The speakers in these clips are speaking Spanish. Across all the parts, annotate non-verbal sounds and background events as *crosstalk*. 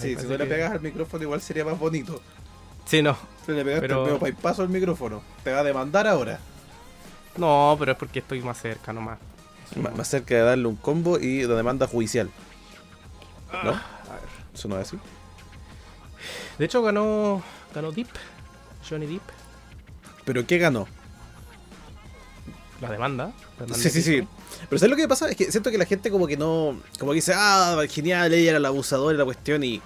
Sí, si no le pegas al micrófono igual sería más bonito. Sí, no. Si le pegaste Pero- el paso al micrófono, te va a demandar ahora. No, pero es porque estoy más cerca nomás. M- Más cerca de darle un combo y la demanda judicial. ¿No? A ver. Eso no es así. De hecho, ganó. Ganó Deep. Johnny Deep. ¿Pero qué ganó? La demanda. la demanda Sí, sí, sí. Pero ¿sabes lo que pasa? Es que siento que la gente como que no... Como que dice, ah, genial, ella era la abusadora y la cuestión y...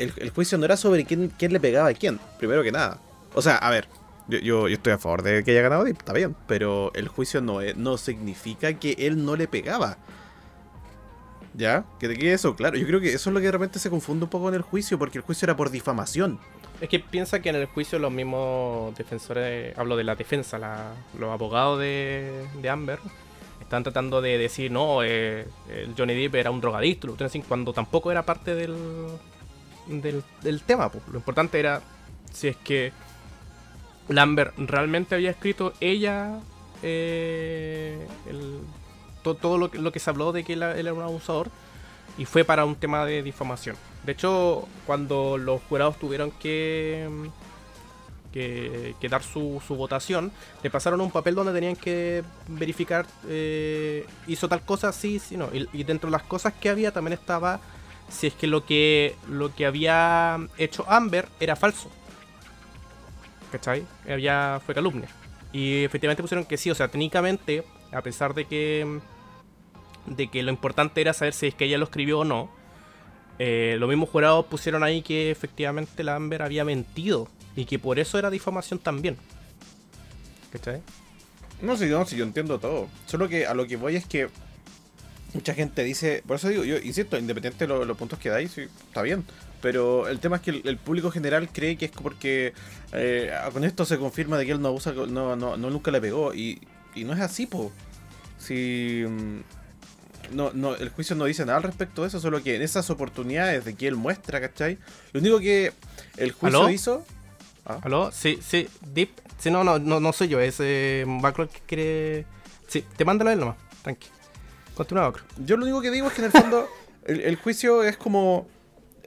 El, el juicio no era sobre quién, quién le pegaba a quién, primero que nada. O sea, a ver, yo, yo, estoy a favor de que haya ganado Deep, está bien. Pero el juicio no, no significa que él no le pegaba. ¿Ya? Que te quede eso claro. Yo creo que eso es lo que de repente se confunde un poco en el juicio, porque el juicio era por difamación. Es que piensa que en el juicio los mismos defensores, hablo de la defensa, la- los abogados de, de Amber, están tratando de decir, no, eh, el Johnny Depp era un drogadicto, cuando tampoco era parte del, del, tema. pues. Lo importante era si es que Lambert realmente había escrito ella eh, el- to- todo lo lo que se habló de que él, él era un abusador y fue para un tema de difamación. De hecho, cuando los jurados tuvieron que, que, que dar su, su votación, le pasaron un papel donde tenían que verificar eh, hizo tal cosa, sí, sí, no. Y, y dentro de las cosas que había también estaba si es que lo que lo que había hecho Amber era falso. ¿Cachai? Había, fue calumnia. Y efectivamente pusieron que sí, o sea, técnicamente, a pesar de que de que lo importante era saber si es que ella lo escribió o no, eh, los mismos jurados pusieron ahí que efectivamente la Amber había mentido y que por eso era difamación también. ¿Cachai? No, sí, no, sí, yo entiendo todo. Solo que a lo que voy es que mucha gente dice, por eso digo, yo insisto, independiente de lo- los puntos que dais, sí, está bien. Pero el tema es que el, el público general cree que es porque eh, con esto se confirma de que él no abusa, no, no, no nunca le pegó. Y, y no es así, po. Si mm, no, no, el juicio no dice nada al respecto de eso, solo que en esas oportunidades de que él muestra, ¿cachai? Lo único que el juicio ¿Aló? hizo. ¿Aló? Sí, sí, Deep. Sí, no, no, no, no soy yo, es eh, Backlog que quiere. Sí, te mándalo él nomás, tranqui. Yo lo único que digo es que en el fondo *laughs* el, juicio es como.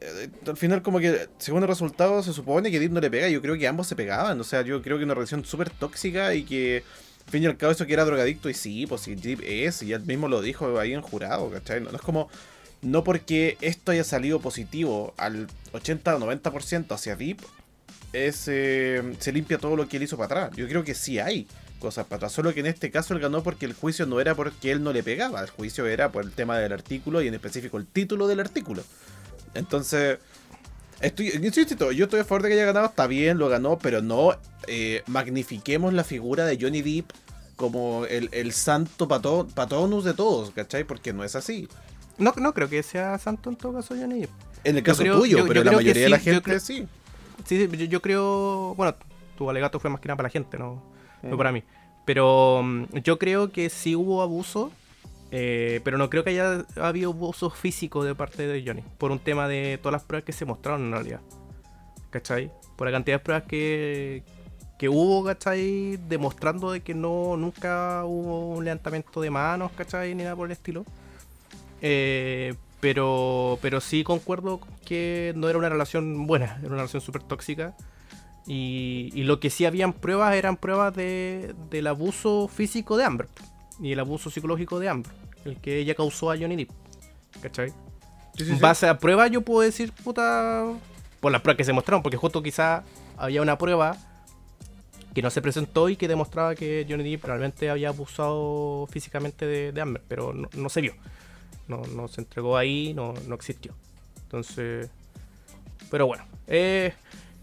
eh, al final, como que según el resultado, se supone que Deep no le pega. Yo creo que ambos se pegaban. O sea, yo creo que una relación súper tóxica y que. Al fin y al cabo, eso que era drogadicto. Y sí, pues sí, Deep es. Y él mismo lo dijo ahí en jurado, ¿cachai? No, no es como. No porque esto haya salido positivo al 80 o 90% hacia Deep, es, eh, se limpia todo lo que él hizo para atrás. Yo creo que sí hay cosas para atrás. Solo que en este caso él ganó porque el juicio no era porque él no le pegaba. El juicio era por el tema del artículo y en específico el título del artículo. Entonces, estoy, insisto, yo estoy a favor de que haya ganado. Está bien, lo ganó, pero no eh, magnifiquemos la figura de Johnny Depp como el, el santo pato- patronus de todos, ¿cachai? Porque no es así. No, no creo que sea santo en todo caso, Johnny Depp. En el caso creo- tuyo, yo- pero yo la mayoría de la gente creo- sí. Sí, sí, yo, yo creo. Bueno, tu alegato fue más que nada para la gente, no, no para mí. Pero mm, yo creo que sí hubo abuso. eh, pero no creo que haya habido abuso físico de parte de Johnny. Por un tema de todas las pruebas que se mostraron en realidad. ¿Cachai? Por la cantidad de pruebas que, que hubo, ¿cachai? Demostrando de que no nunca hubo un levantamiento de manos, ¿cachai? Ni nada por el estilo. Eh, pero, pero sí concuerdo que no era una relación buena, era una relación súper tóxica. Y, y lo que sí habían pruebas eran pruebas de, del abuso físico de Amber y el abuso psicológico de Amber, el que ella causó a Johnny Depp. ¿Cachai? Sí, sí, base a pruebas, yo puedo decir, puta, por las pruebas que se mostraron, porque justo quizá había una prueba que no se presentó y que demostraba que Johnny Depp realmente había abusado físicamente de, de Amber, pero no, no se vio. No, no se entregó ahí, no, no existió. Entonces, pero bueno, eh,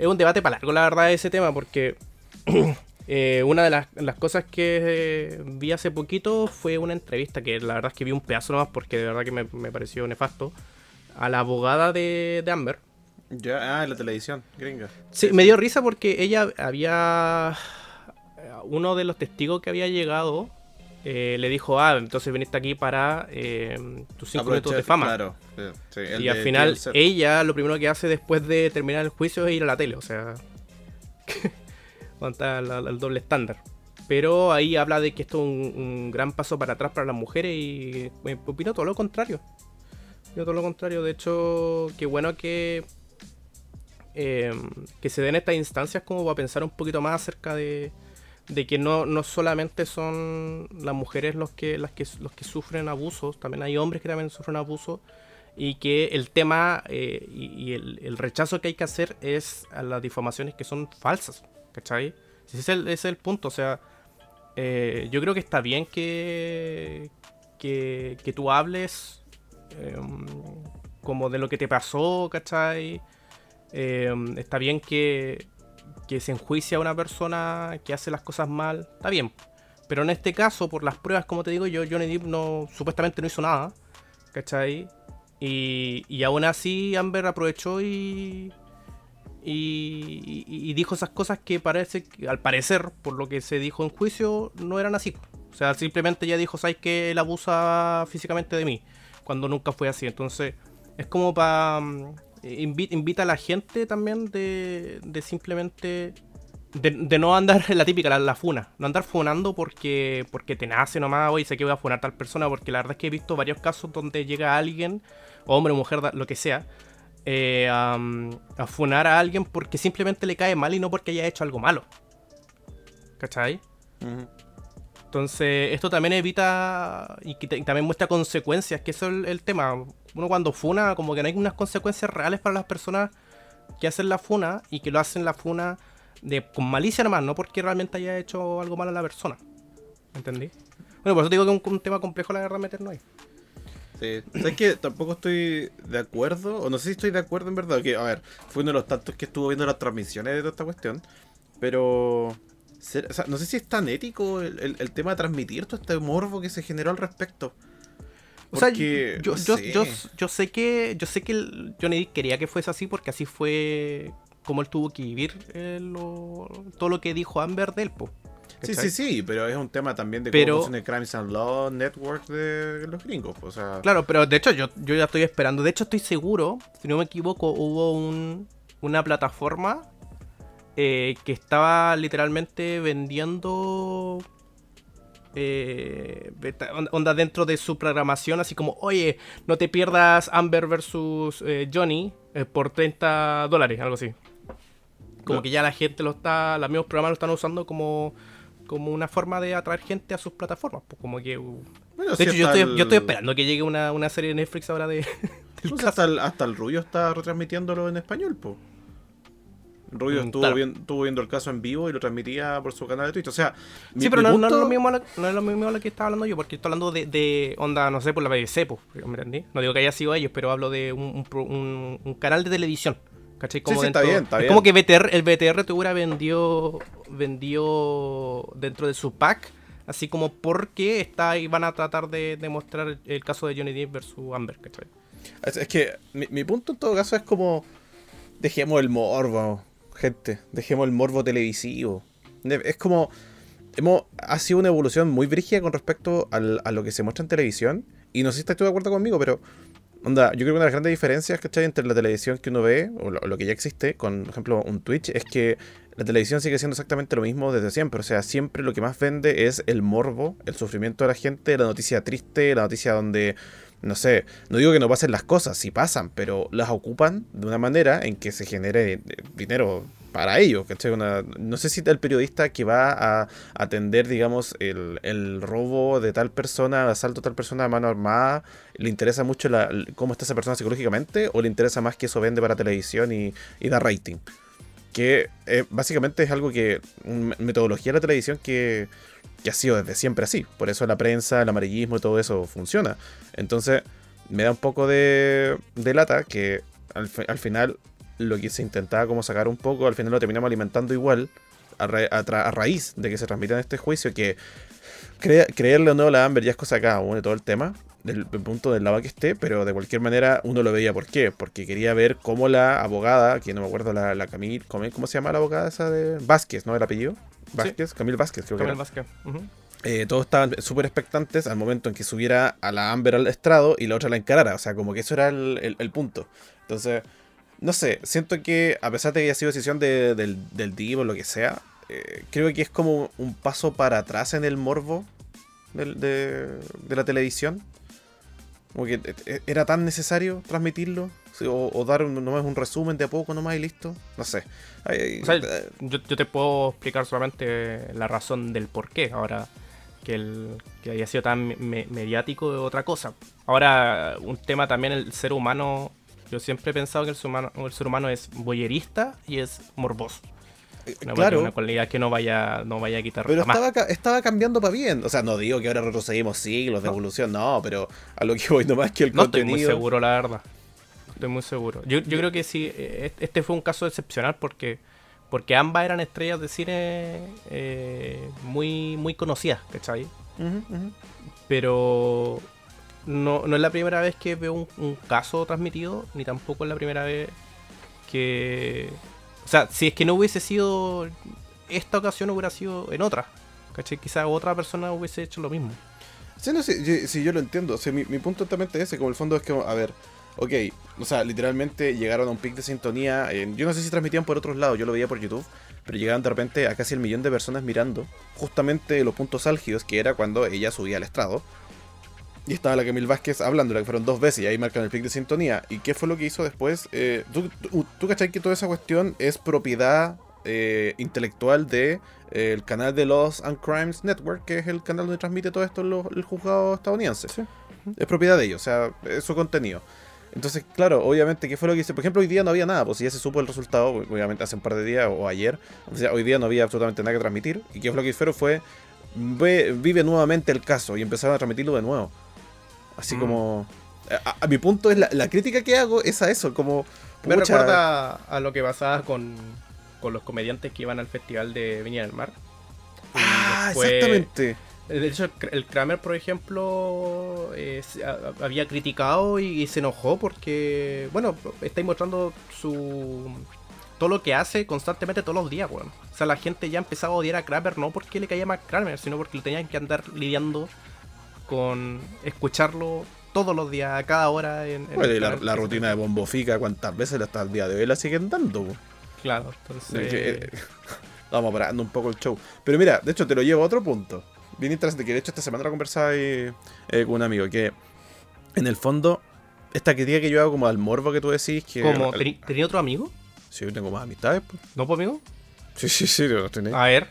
es un debate para largo, la verdad, ese tema, porque *clears throat* eh, una de las, las cosas que eh, vi hace poquito fue una entrevista que la verdad es que vi un pedazo nomás porque de verdad que me, me pareció nefasto a la abogada de, de Amber. Ya, ah, en la televisión, gringa. Sí, me dio risa porque ella había. Uno de los testigos que había llegado eh, le dijo: Ah, entonces viniste aquí para eh, tus cinco minutos de fama. Claro. sí, y al final, ella lo primero que hace después de terminar el juicio es ir a la tele, o sea. Aguanta la- la- el doble estándar. Pero ahí habla de que esto es un, un gran paso para atrás para las mujeres y eh, opino todo lo contrario. Opino todo lo contrario. De hecho, qué bueno que que se den estas instancias como para pensar un poquito más acerca de, de que no, no solamente son las mujeres los que, las que, los que sufren abusos, también hay hombres que también sufren abusos y que el tema eh, y, el, rechazo que hay que hacer es a las difamaciones que son falsas, ¿cachai? Ese es el, ese es el punto, o sea, eh, yo creo que está bien que, que, que tú hables em, como de lo que te pasó, ¿cachai? Em, está bien que, que se enjuicia a una persona que hace las cosas mal, está bien. Pero en este caso, por las pruebas, como te digo yo, Johnny Depp no, supuestamente no hizo nada, ¿cachai? Y, y aún así Amber aprovechó y, y, dijo esas cosas que parece, al parecer, por lo que se dijo en juicio, no eran así. O sea, simplemente ya dijo, ¿sabes que él abusa físicamente de mí? Cuando nunca fue así. Entonces, es como para... Invita, a la gente también de, de simplemente... De, no andar *laughs* la típica, la, la, funa. No andar funando porque, porque te nace nomás, hoy sé que voy a funar tal persona, porque la verdad es que he visto varios casos donde llega alguien, hombre o mujer, lo que sea, eh, a, funar a alguien porque simplemente le cae mal y no porque haya hecho algo malo. ¿Cachai? Entonces, esto también evita y, también muestra consecuencias, que eso es el, tema. Uno cuando funa, como que no hay unas consecuencias reales para las personas que hacen la funa y que lo hacen la funa de, con malicia nomás, no porque realmente haya hecho algo malo a la persona. ¿Entendí? Bueno, por eso digo que es un, tema complejo la verdad meternos ahí. Sí. ¿Sabes que Tampoco estoy de acuerdo, o no sé si estoy de acuerdo en verdad, que, a ver, fue uno de los tantos que estuvo viendo las transmisiones de toda esta cuestión, pero... no sé si es tan ético el, tema de transmitir todo este morbo que se generó al respecto. O sea, yo, yo, yo, sé que yo sé que Johnny quería que fuese así porque así fue como él tuvo que vivir eh, todo lo que dijo Amber del po. Sí, sí, sí, pero es un tema también de cómo funciona el Crimes and Law Network de los gringos. O sea... Claro, pero de hecho yo, yo ya estoy esperando. De hecho estoy seguro, si no me equivoco, hubo un, una plataforma eh, que estaba literalmente vendiendo eh, onda dentro de su programación, así como, oye, no te pierdas Amber versus eh, Johnny eh, por 30 dólares, algo así. Como que ya la gente lo está, los mismos programas lo están usando como como una forma de atraer gente a sus plataformas. Pues como que. Uh, de hecho, yo estoy, yo estoy, esperando que llegue una, una, serie de Netflix ahora de. *laughs* Pues hasta, el, hasta el Rubio está retransmitiéndolo en español, pues. Rubio mm, estuvo, estuvo, viendo el caso en vivo y lo transmitía por su canal de Twitch. O sea, sí, pero no, es lo mismo no es lo mismo lo que estaba hablando yo, porque estoy hablando de, de onda, no sé, por la BBC, pues, ¿me entendí? No digo que haya sido ellos, pero hablo de un, un, un canal de televisión. ¿Cachai? Como sí, está bien, está es como que BTR, el BTR te hubiera vendió, vendió dentro de su pack, así como porque está y van a tratar de demostrar el caso de Johnny Depp versus Amber, ¿cachai? Es, que mi, punto en todo caso es como, dejemos el morbo, gente, dejemos el morbo televisivo. Es como, hemos, ha sido una evolución muy brígida con respecto al, a lo que se muestra en televisión, y no sé si estás de acuerdo conmigo, pero Onda, yo creo que una de las grandes diferencias, ¿cachai? Entre la televisión que uno ve, o lo, que ya existe, con, por ejemplo, un Twitch, es que la televisión sigue siendo exactamente lo mismo desde siempre. O sea, siempre lo que más vende es el morbo, el sufrimiento de la gente, la noticia triste, la noticia donde, no sé, no digo que no pasen las cosas, sí pasan, pero las ocupan de una manera en que se genere eh, dinero para ellos, ¿cachai? no sé si el periodista que va a atender, digamos, el, robo de tal persona, el asalto de tal persona a mano armada, le interesa mucho cómo está esa persona psicológicamente o le interesa más que eso vende para televisión y, da rating. Que eh, básicamente es algo que, una metodología de la televisión que, ha sido desde siempre así. Por eso la prensa, el amarillismo y todo eso funciona. Entonces, me da un poco de, de lata que al, al final lo que se intentaba como sacar un poco, al final lo terminamos alimentando igual, a, raíz de que se transmita en este juicio, que creerle o no la Amber ya es cosa acá, de todo el tema, del, punto del lado que esté, pero de cualquier manera uno lo veía por qué, porque quería ver cómo la abogada, que no me acuerdo la, la Camille, ¿cómo, se llama la abogada esa de Vázquez, ¿no? El apellido. Vázquez, Camille Vázquez, creo Camille Vázquez. Eh, todos estaban súper expectantes al momento en que subiera a la Amber al estrado y la otra la encarara. O sea, como que eso era el, el punto. Entonces, no sé, siento que a pesar de que haya sido decisión del, del Divo o lo que sea, eh, creo que es como un paso para atrás en el morbo de, la televisión. Como que eh, era tan necesario transmitirlo. O, dar nomás un resumen de a poco nomás y listo. No sé. yo, te puedo explicar solamente la razón del por qué. Ahora, que, el, que haya sido tan mediático es otra cosa. Ahora, un tema también, el ser humano. Yo siempre he pensado que el ser humano, el ser humano es boyerista y es morboso. Eh, claro. Una cualidad que no vaya, no vaya a quitar. Pero estaba, estaba cambiando para bien. O sea, no digo que ahora retrocedimos siglos de evolución, no, pero a lo que voy nomás que el no contenido. Estoy muy seguro, la verdad. Estoy muy seguro. Yo, yo creo que sí, eh, este fue un caso excepcional porque porque ambas eran estrellas de cine eh, muy, muy conocidas, ¿cachai? Pero no, no, es la primera vez que veo un, caso transmitido, ni tampoco es la primera vez que... O sea, si es que no hubiese sido esta ocasión, hubiera sido en otra. ¿Cachai? Quizás otra persona hubiese hecho lo mismo. Sí, no, sí, sí yo lo entiendo. O sea, mi, mi punto es ese, como el fondo es que, a ver, ok, o sea, literalmente llegaron a un pic de sintonía. yo no sé si transmitían por otros lados, yo lo veía por YouTube, pero llegaron de repente a casi el millón de personas mirando justamente los puntos álgidos, que era cuando ella subía al estrado. Y estaba la Camille Vázquez hablando, la que fueron dos veces, y ahí marcan el pic de sintonía. ¿Y qué fue lo que hizo después? Eh, ¿tú, tú, cachai que toda esa cuestión es propiedad eh, intelectual de eh, el canal de Laws and Crimes Network, que es el canal donde transmite todo esto el juzgado estadounidense. Es propiedad de ellos, o sea, es su contenido. Entonces, claro, obviamente, ¿qué fue lo que hice? Por ejemplo, hoy día no había nada, pues si ya se supo el resultado, obviamente hace un par de días o ayer, o sea, hoy día no había absolutamente nada que transmitir. ¿Y qué fue lo que hicieron? Fue, vive nuevamente el caso y empezaron a transmitirlo de nuevo. Así mm. como... A, mi punto es la, crítica que hago es a eso, como... Me recuerda a lo que pasaba con, con los comediantes que iban al festival de Viña del Mar. Ah, exactamente. De hecho, el Kramer, por ejemplo, había criticado y, se enojó porque, bueno, estáis mostrando su todo lo que hace constantemente todos los días, weón. O sea, la gente ya empezaba a odiar a Kramer no porque le caía más Kramer, sino porque le tenían que andar lidiando con escucharlo todos los días, a cada hora. En, la, rutina de Bombofica, ¿cuántas veces hasta el día de hoy la siguen dando? Claro, entonces... Eh, *laughs* vamos parando un poco el show. Pero mira, de hecho te lo llevo a otro punto bien interesante, que de hecho esta semana lo conversaba eh, con un amigo, que en el fondo, esta crítica que yo hago como al morbo que tú decís, que... ¿Como, ¿Tenía otro amigo? Sí, tengo más amistades. Pues. ¿No, pues, amigo? Sí, sí, sí, lo tenés. A ver.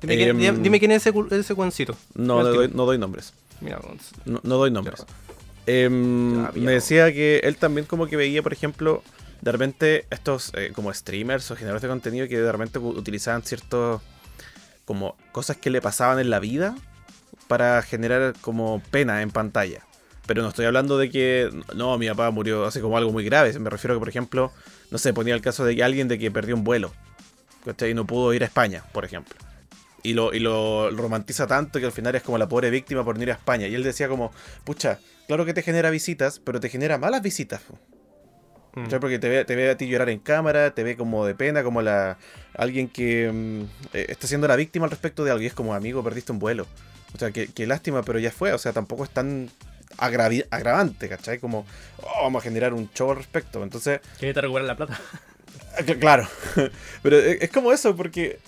Dime, quién, em, es ese, ese cuencito. No, no doy, no doy, nombres. Mira, no, no doy nombres. Em, me decía que él también como que veía, por ejemplo, de repente estos eh, como streamers o generadores de contenido que de repente utilizaban ciertos como cosas que le pasaban en la vida para generar como pena en pantalla. Pero no estoy hablando de que, no, mi papá murió hace como algo muy grave. Me refiero a que, por ejemplo, no sé, ponía el caso de alguien de que perdió un vuelo. Y no pudo ir a España, por ejemplo. Y lo, y lo romantiza tanto que al final es como la pobre víctima por no ir a España. Y él decía como, pucha, claro que te genera visitas, pero te genera malas visitas. Mm. Porque te ve, te ve a ti llorar en cámara, te ve como de pena, como la alguien que mm, eh, está siendo la víctima al respecto de algo y es como, amigo, perdiste un vuelo. O sea, que, lástima, pero ya fue. O sea, tampoco es tan agravante, ¿cachai? Como, oh, vamos a generar un show al respecto. Entonces... ¿Quieres te recuperar la plata? claro. *laughs* pero es como eso, porque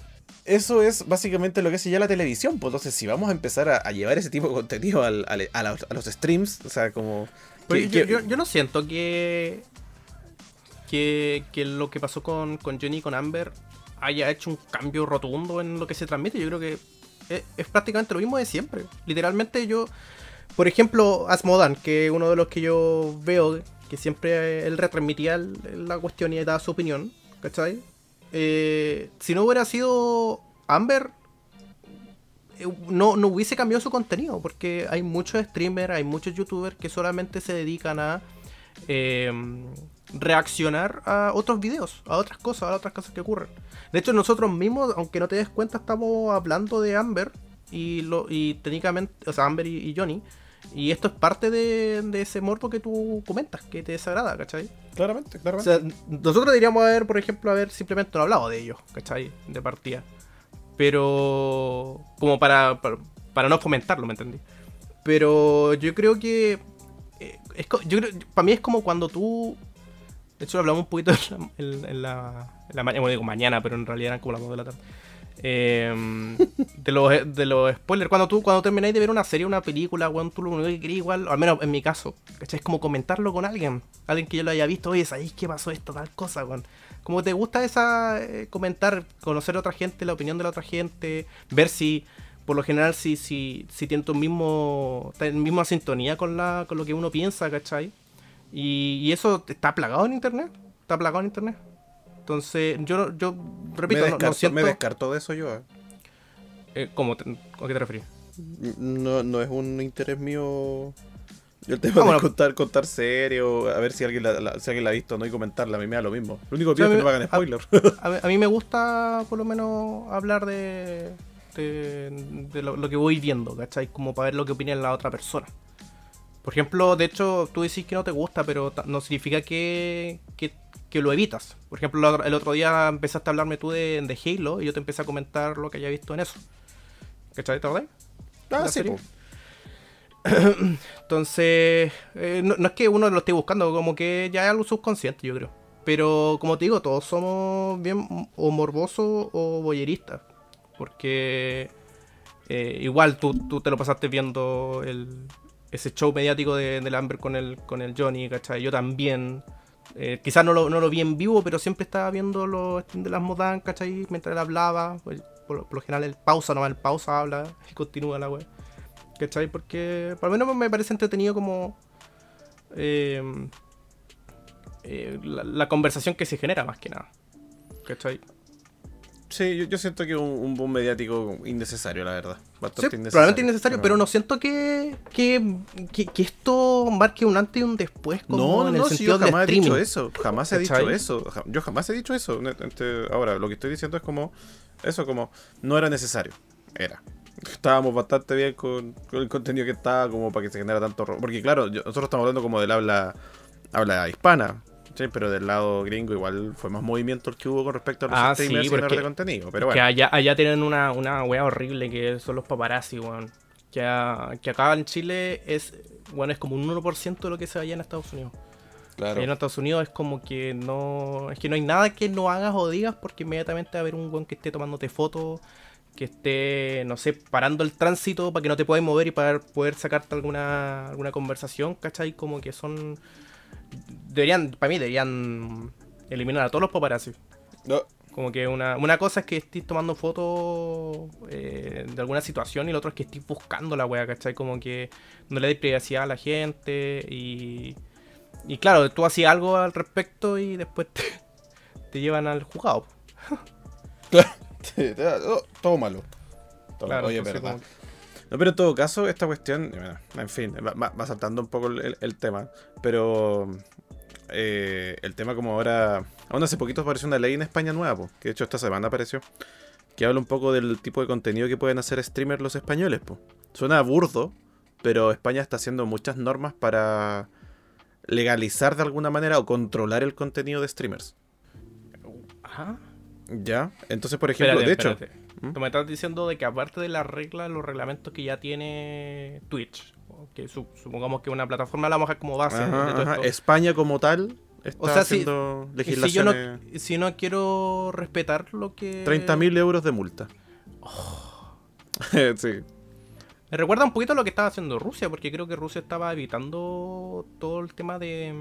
eso es básicamente lo que hace ya la televisión. Pues entonces, si vamos a empezar a, llevar ese tipo de contenido a, los, streams, o sea, como... Pues yo, yo, no siento que que, lo que pasó con, con Jenny y con Amber haya hecho un cambio rotundo en lo que se transmite. Yo creo que es, prácticamente lo mismo de siempre. Literalmente yo, por ejemplo, Asmodan, que es uno de los que yo veo, que siempre él retransmitía la cuestión y daba su opinión, ¿cachai? Eh, si no hubiera sido Amber, eh, no, no hubiese cambiado su contenido, porque hay muchos streamers, hay muchos youtubers que solamente se dedican a... Eh, reaccionar a otros videos, a otras cosas, a otras cosas que ocurren. De hecho, nosotros mismos, aunque no te des cuenta, estamos hablando de Amber y, lo, y técnicamente, o sea, Amber y, Johnny. Y esto es parte de, ese morbo que tú comentas, que te desagrada, ¿cachai? Claramente, claramente. O sea, nosotros deberíamos haber, por ejemplo, haber simplemente no hablado de ellos, ¿cachai? De partida. Pero. como para, para, no fomentarlo, ¿me entendí? Pero yo creo que. Eh, es, yo creo, para mí es como cuando tú de hecho, hablamos un poquito en la, en la, mañana, bueno, digo mañana, pero en realidad eran como las 2 de la tarde. Eh, *laughs* de, los, de los spoilers, cuando tú cuando termináis de ver una serie, una película, weón, tú lo único que querías igual, al menos en mi caso, ¿cachai? Es como comentarlo con alguien, alguien que yo lo haya visto, oye, ¿sabéis qué pasó esto, tal cosa, weón? Como te gusta esa eh, comentar, conocer a otra gente, la opinión de la otra gente, ver si, por lo general, si, si, si tienen tu mismo, en misma sintonía con, la, con lo que uno piensa, ¿cachai? Y, y eso está plagado en internet, está plagado en internet. Entonces, yo, yo repito, me, no- descarto, no, siento... me descarto de eso yo. eh. eh, ¿cómo te- ¿A qué te refieres? No, no es un interés mío. El tema Ah, de contar, contar serio, a ver si alguien la, la- si alguien la ha visto no y comentarla, a mí me da lo mismo. Lo único que O sea, pido es que no hagan spoiler. A, mí- a mí me gusta por lo menos hablar de, de, de lo, lo que voy viendo, ¿cachai? Como para ver lo que opina la otra persona. Por ejemplo, de hecho, tú decís que no te gusta, pero no significa que, que, que lo evitas. Por ejemplo, el otro, día empezaste a hablarme tú de, de Halo y yo te empecé a comentar lo que había visto en eso. ¿Cachai? ¿Te acordás? ah, ¿La sí. *coughs* Entonces, eh, no, no es que uno lo esté buscando, como que ya es algo subconsciente, yo creo. Pero como te digo, todos somos bien o morbosos o boyeristas. Porque eh, igual tú, tú te lo pasaste viendo el, ese show mediático de, del Amber con el, con el Johnny, ¿cachai? Yo también. Eh, quizás no lo, no lo vi en vivo, pero siempre estaba viendo los de las Modan, ¿cachai? Mientras él hablaba. Pues, por, por lo general, él pausa, nomás el pausa, habla y continúa la web. ¿Cachai? Porque por lo menos me parece entretenido como eh, eh, la, la conversación que se genera más que nada. ¿Cachai? Sí, yo, yo siento que es un, un boom mediático innecesario, la verdad. Sí, Bastante innecesario. probablemente innecesario, pero no siento que, que, que, que esto marque un antes y un después como No, no, el no, si sentido yo jamás he dicho eso. Jamás he dicho eso. Yo jamás he dicho eso. Ahora, lo que estoy diciendo es como. Eso, como. No era necesario. Era. Estábamos bastante bien con, con el contenido que estaba, como para que se genera tanto. Porque, claro, yo- nosotros estamos hablando como del habla, habla hispana. ¿Sí? Pero del lado gringo, igual fue más movimiento el que hubo con respecto a los Ah, streamers sí, porque- de contenido. Pero Que bueno. allá, allá tienen una, una wea horrible que son los paparazzi, weón. Que, a- que acá en Chile es, bueno, es como un 1% de lo que se allá en Estados Unidos. Claro. Allá en Estados Unidos es como que no. Es que no hay nada que no hagas o digas porque inmediatamente va a haber un weón que esté tomándote fotos, que esté, no sé, parando el tránsito para que no te puedas mover y para poder sacarte alguna, alguna conversación, ¿cachai? Como que son. Deberían, para mí, deberían eliminar a todos los paparazzi. No, Como que una, una cosa es que estés tomando fotos eh, de alguna situación y la otra es que estés buscando la wea, ¿cachai? Como que no le des privacidad a la gente y... Y claro, tú hacías algo al respecto y después te, te llevan al juzgado. *laughs* Oh, todo malo. Todo- Claro, oye, verdad. como No, pero en todo caso, esta cuestión, bueno, en fin, va, saltando un poco el, tema, pero eh, el tema como ahora, aún hace poquito apareció una ley en España nueva, po, que de hecho esta semana apareció, que habla un poco del tipo de contenido que pueden hacer streamers los españoles. Po. Suena burdo, pero España está haciendo muchas normas para legalizar de alguna manera o controlar el contenido de streamers. Ajá. ¿Ya? Entonces, por ejemplo, Espérate, de hecho... ¿Mm? Tú me estás diciendo de que aparte de las reglas, los reglamentos que ya tiene Twitch, que su- supongamos que una plataforma la vamos a dejar como base de Ajá, todo ajá. esto. España como tal está O sea, si- haciendo si yo legislaciones... no, si no quiero respetar lo que... 30.000 euros de multa. *laughs* sí. Me recuerda un poquito a lo que estaba haciendo Rusia, porque creo que Rusia estaba evitando todo el tema de,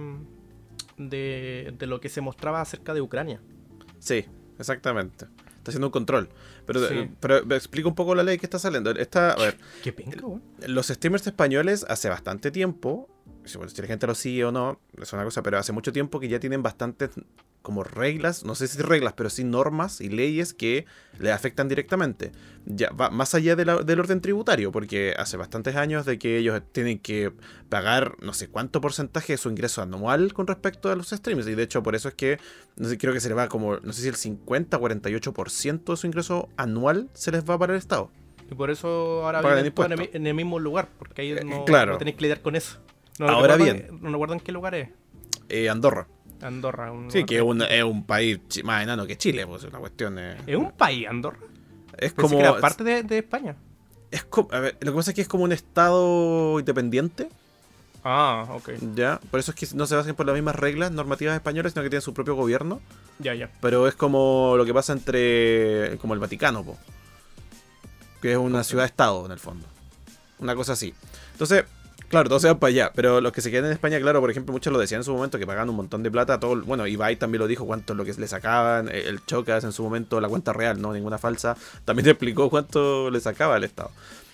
de, de lo que se mostraba acerca de Ucrania. Sí, exactamente. Está haciendo un control. Pero, Sí. pero me explico un poco la ley que está saliendo. Está, a ver, Qué weón. los streamers españoles hace bastante tiempo, si bueno, si la gente lo sigue o no, es una cosa, pero hace mucho tiempo que ya tienen bastantes como reglas, no sé si reglas, pero sí normas y leyes que le afectan directamente. Ya va más allá de la- del orden tributario, porque hace bastantes años de que ellos tienen que pagar no sé cuánto porcentaje de su ingreso anual con respecto a los streams. Y de hecho, por eso es que no sé, creo que se les va como, no sé si el 50 48% de su ingreso anual se les va para el Estado. Y por eso ahora viven en, el, mismo lugar, porque ahí Eh, no, claro. no tenéis que lidiar con eso. No Ahora bien. No recuerdo en qué lugar es. Eh, Andorra. Andorra. un Sí, que es un, es un país más enano que Chile, pues es una cuestión. eh, ¿Es un país, Andorra? es Pensé como. que era parte de, de España. es como- a ver, lo que pasa es que es como un estado independiente. Ah, ok. ¿Ya? Por eso es que no se basan por las mismas reglas normativas españolas, sino que tienen su propio gobierno. Ya, ya. Pero es como lo que pasa entre. como el Vaticano, po. Que es una ciudad-estado, en el fondo. Una cosa así. Entonces, claro, todos se van para allá. Pero los que se quedan en España, claro, por ejemplo, muchos lo decían en su momento que pagaban un montón de plata. Todo, bueno, Ibai también lo dijo, cuánto es lo que le sacaban. eh, El Chocas en su momento, la cuenta real, no ninguna falsa. También *laughs* explicó cuánto le sacaba al Estado.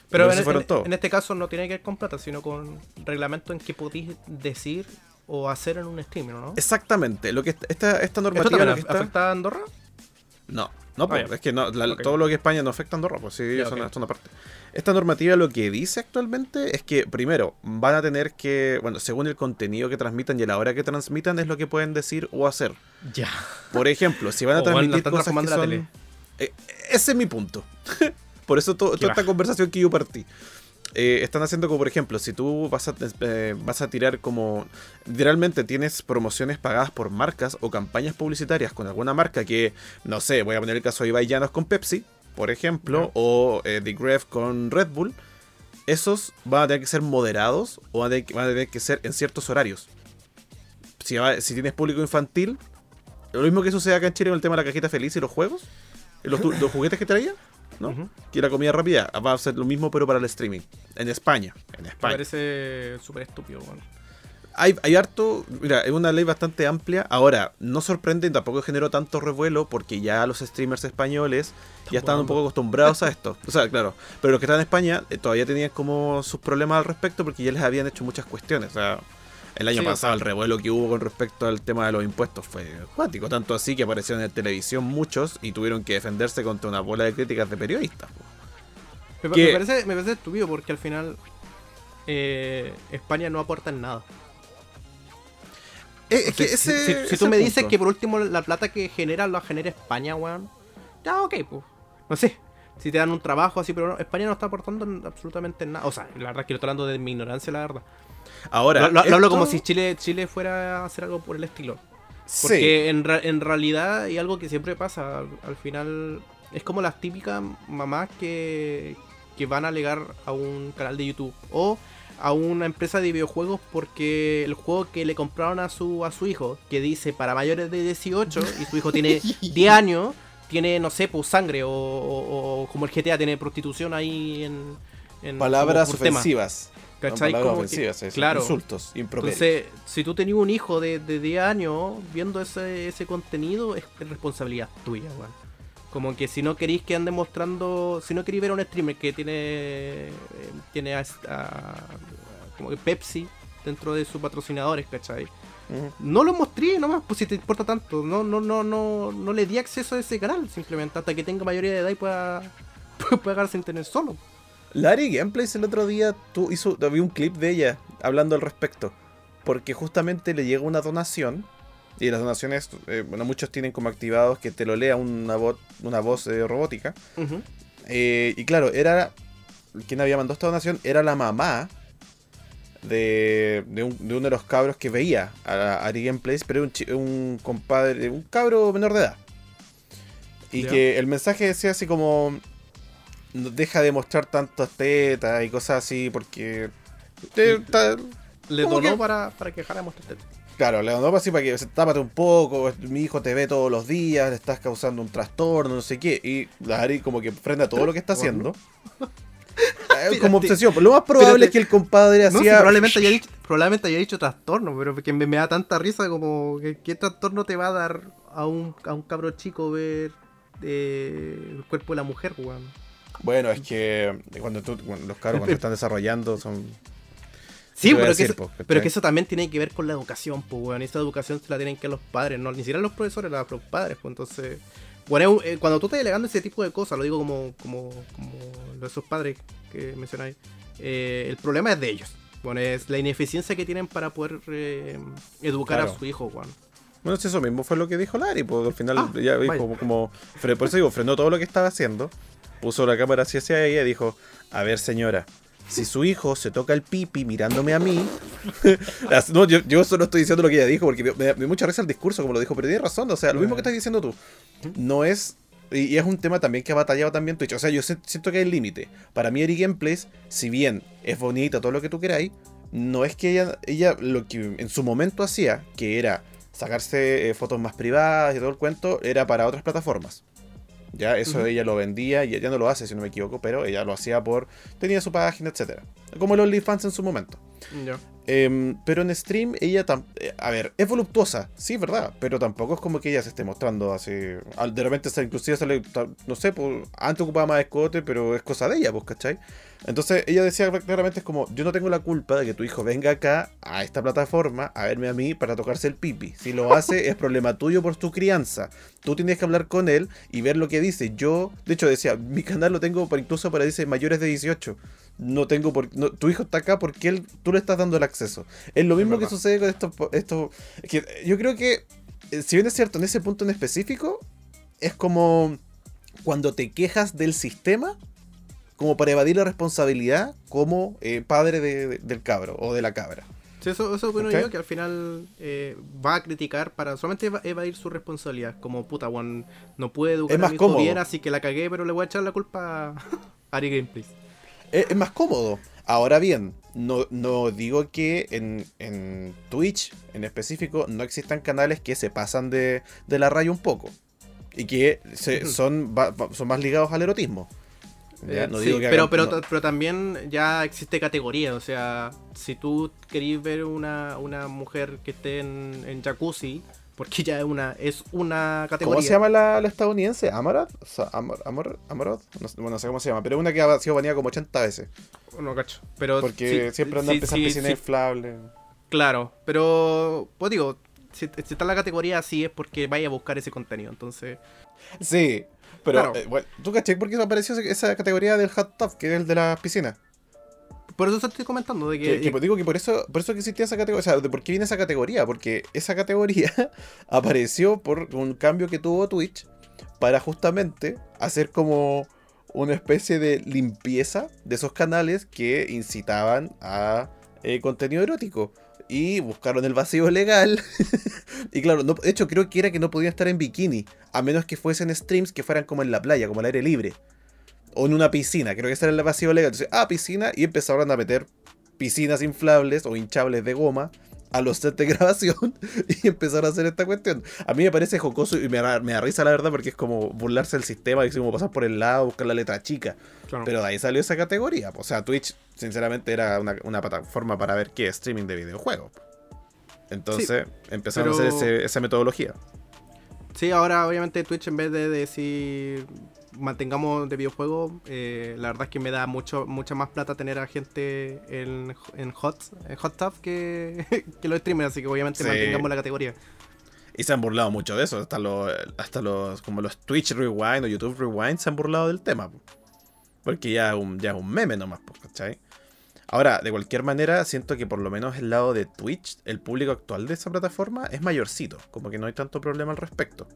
Pero en, en- en este caso no tiene que ver con plata, sino con reglamento en que podéis decir o hacer en un streaming, ¿no? Exactamente. Lo que esta, esta ¿Esto normativa. también lo que está- afecta a Andorra? No, no, pues, es que no, la- todo lo que España no afecta a Andorra, pues sí, Ya, eso, ok. no- eso no parte. Esta normativa lo que dice actualmente es que, primero, van a tener que, bueno, según el contenido que transmitan y a la hora que transmitan, es lo que pueden decir o hacer. Ya. Por ejemplo, si van a *laughs* bueno, transmitir están cosas que son... Eh, ese es mi punto. *laughs* por eso to- toda esta conversación que yo partí. Eh, están haciendo como, por ejemplo, si tú vas a, eh, vas a tirar como... Literalmente tienes promociones pagadas por marcas o campañas publicitarias con alguna marca que, no sé, voy a poner el caso de Ibai Llanos con Pepsi, por ejemplo, o eh, The Gref con Red Bull. Esos van a tener que ser moderados o van a tener que- ser en ciertos horarios. Si, si tienes público infantil, lo mismo que sucede acá en Chile con el tema de la cajita feliz y los juegos, los, los juguetes que traía, ¿no? Que la comida rápida va a ser lo mismo, pero para el streaming. En España. En Me España. parece súper estúpido. Hay, hay harto. Mira, es una ley bastante amplia. Ahora, no sorprende y tampoco generó tanto revuelo porque ya los streamers españoles ya estaban un poco acostumbrados a esto. O sea, claro. Pero los que están en España eh, todavía tenían como sus problemas al respecto porque ya les habían hecho muchas cuestiones. O sea, el año Sí, pasado o el revuelo que hubo con respecto al tema de los impuestos fue cuático. Tanto así que aparecieron en televisión muchos y tuvieron que defenderse contra una bola de críticas de periodistas. Me, parece, me parece estúpido porque al final eh, España no aporta en nada. Eh, es que Si- ese, si, si- ese tú me dices que por último la plata que genera la genera España, weón. Ya, ok, pues. No sé. Si te dan un trabajo así, pero no, España no está aportando en- absolutamente nada. O sea, la verdad es que lo estoy hablando de mi ignorancia, la verdad. Ahora, Lo, lo- lo hablo como si Chile, Chile fuera a hacer algo por el estilo. Sí. Porque en, ra- en realidad, y algo que siempre pasa, al, al final es como las típicas mamás que, que van a alegar a un canal de YouTube o a una empresa de videojuegos porque el juego que le compraron a su, a su hijo, que dice para mayores de 18 y su hijo tiene *laughs* 10 años, tiene, no sé, pues sangre o, o- o como el GTA tiene prostitución ahí en... en Palabras tema, ofensivas. ¿Cachai? Como que- ofensivas, es, claro. insultos, improperios. Entonces, si tú tenías un hijo de, de 10 años viendo ese, ese contenido, es responsabilidad tuya, weón. Como que si no queréis que ande mostrando, si no queréis ver a un streamer que tiene eh, tiene a, a- como que Pepsi dentro de sus patrocinadores, ¿cachai? No lo mostré nomás, pues si te importa tanto, no, no, no, no, no le di acceso a ese canal, simplemente hasta que tenga mayoría de edad y pueda, *laughs* pueda pagar sin tener solo. Lari Gameplays el otro día tú hizo, vi un clip de ella hablando al respecto. Porque justamente le llega una donación. Y las donaciones, eh, bueno, muchos tienen como activados que te lo lea una, una voz eh, robótica. Eh, y claro, era. Quien había mandado esta donación era la mamá de, de, un- de uno de los cabros que veía a Ari Gameplays, pero era un, un compadre, un cabro menor de edad. Y que el mensaje decía así como. "No- Deja de mostrar tantas tetas y cosas así, porque. te- ta- Le ¿Cómo donó que? para, para que dejara de mostrar tetas. Claro, le donó así para que se tápate un poco, mi hijo te ve todos los días, le estás causando un trastorno, no sé qué. Y la Ari como que frena todo lo que está haciendo. *laughs* Eh, como obsesión. Lo más probable es que el compadre No, hacía. probablemente, haya *laughs* dicho, probablemente haya dicho trastorno, pero que me, me da tanta risa como que qué trastorno te va a dar a un, a un cabro chico ver eh, el cuerpo de la mujer, weón. Bueno, es que cuando, tú, cuando los cabros cuando están desarrollando son. Sí, pero, que decir, eso, po, ¿cachai? pero que eso también tiene que ver con la educación, pues, weón. Esa educación se la tienen que los padres, no, ni siquiera los profesores, la- los padres, pues. Entonces, bueno, eh, cuando tú estás delegando ese tipo de cosas, lo digo como, como, como lo de esos padres que mencionáis, eh, el problema es de ellos. Bueno, es la ineficiencia que tienen para poder eh, educar Claro. a su hijo, weón. Bueno, sí, eso mismo fue lo que dijo Lari, pues al final Ah, ya dijo como, como- por eso digo, frenó todo lo que estaba haciendo, puso la cámara hacia ella y dijo, a ver señora, si su hijo se toca el pipi mirándome a mí, *laughs* no, yo, yo solo estoy diciendo lo que ella dijo porque me, me da mucha risa el discurso como lo dijo, pero tiene razón, o sea, lo mismo que estás diciendo tú, no es... Y es un tema también que ha batallado también Twitch. O sea, yo si- siento que hay límite. Para mí, Eri Gameplays, si bien es bonita, todo lo que tú queráis, no es que ella, ella lo que en su momento hacía, que era sacarse eh, fotos más privadas y todo el cuento, era para otras plataformas. Ya, eso ella lo vendía y ella no lo hace, si no me equivoco, pero ella lo hacía por. tenía su página, etcétera Como el OnlyFans en su momento. Em, pero en stream, ella. Eh, a ver, es voluptuosa, sí, verdad. Pero tampoco es como que ella se esté mostrando así. De repente, inclusive sale. No sé, pues, antes ocupaba más escote, pero es cosa de ella, pues, ¿cachai? Entonces ella decía claramente es como, yo no tengo la culpa de que tu hijo venga acá a esta plataforma a verme a mí para tocarse el pipi. Si lo hace es problema tuyo por tu crianza. Tú tienes que hablar con él y ver lo que dice. Yo, de hecho decía, mi canal lo tengo para incluso para dice mayores de 18. No tengo por tu hijo está acá porque él, tú le estás dando el acceso. Es lo mismo que sucede con esto, esto que yo creo que eh, si bien es cierto en ese punto en específico es como cuando te quejas del sistema como para evadir la responsabilidad como eh, padre del cabro o de la cabra. Sí, eso, eso bueno yo, que al final eh, va a criticar para solamente evadir su responsabilidad. Como puta, one, no puede educar es más a mi bien, así que la cagué, pero le voy a echar la culpa a *laughs* Ari Gameplays. Es, más cómodo. Ahora bien, no, no digo que en, en, Twitch en específico no existan canales que se pasan de, de la raya un poco. Y que se, son, son más ligados al erotismo. Eh, pero, pero, pero también ya existe categoría. O sea, si tú querís ver una, una mujer que esté en, en jacuzzi, porque ya es una, es una categoría. ¿Cómo se llama la, estadounidense? ¿Amarat? Amor, Amor, No, bueno, no sé cómo se llama, pero una que ha sido baneada como 80 veces. No cacho. Pero porque siempre anda empezando piscina inflable. Claro, pero pues digo, si, si, está en la categoría así es porque vaya a buscar ese contenido, entonces. Sí, pero, eh, bueno, ¿tú caché por qué apareció esa categoría del hot tub, que es el de la piscina? Por eso estoy comentando de que, que, digo que por eso, por eso que existía esa categoría. O sea, ¿de por qué viene esa categoría? Porque esa categoría *laughs* apareció por un cambio que tuvo Twitch para justamente hacer como una especie de limpieza de esos canales que incitaban a eh, contenido erótico y buscaron el vacío legal. *laughs* y claro, no, de hecho creo que era que no podían estar en bikini, a menos que fuesen streams que fueran como en la playa, como al aire libre. O en una piscina, creo que ese era el vacío legal. Entonces, ah, piscina, y empezaron a meter piscinas inflables o hinchables de goma a los sets de *laughs* grabación y empezaron a hacer esta cuestión. A mí me parece jocoso y me da, me risa la verdad porque es como burlarse del sistema, y como pasar por el lado, buscar la letra chica. Pero de ahí salió esa categoría. O sea, Twitch sinceramente era una, plataforma para ver qué streaming de videojuegos. Entonces empezaron a hacer esa metodología. Sí, ahora obviamente Twitch en vez de decir mantengamos de videojuegos, eh, la verdad es que me da mucho mucha más plata tener a gente en, en Hot en Hot Tub que, *laughs* que los streamers, así que obviamente mantengamos la categoría. Y se han burlado mucho de eso, hasta los, hasta los como los Twitch Rewind o YouTube Rewind se han burlado del tema. Porque ya es un, ya es un meme nomás, ¿cachai? Ahora, de cualquier manera, siento que por lo menos el lado de Twitch, el público actual de esa plataforma es mayorcito, como que no hay tanto problema al respecto.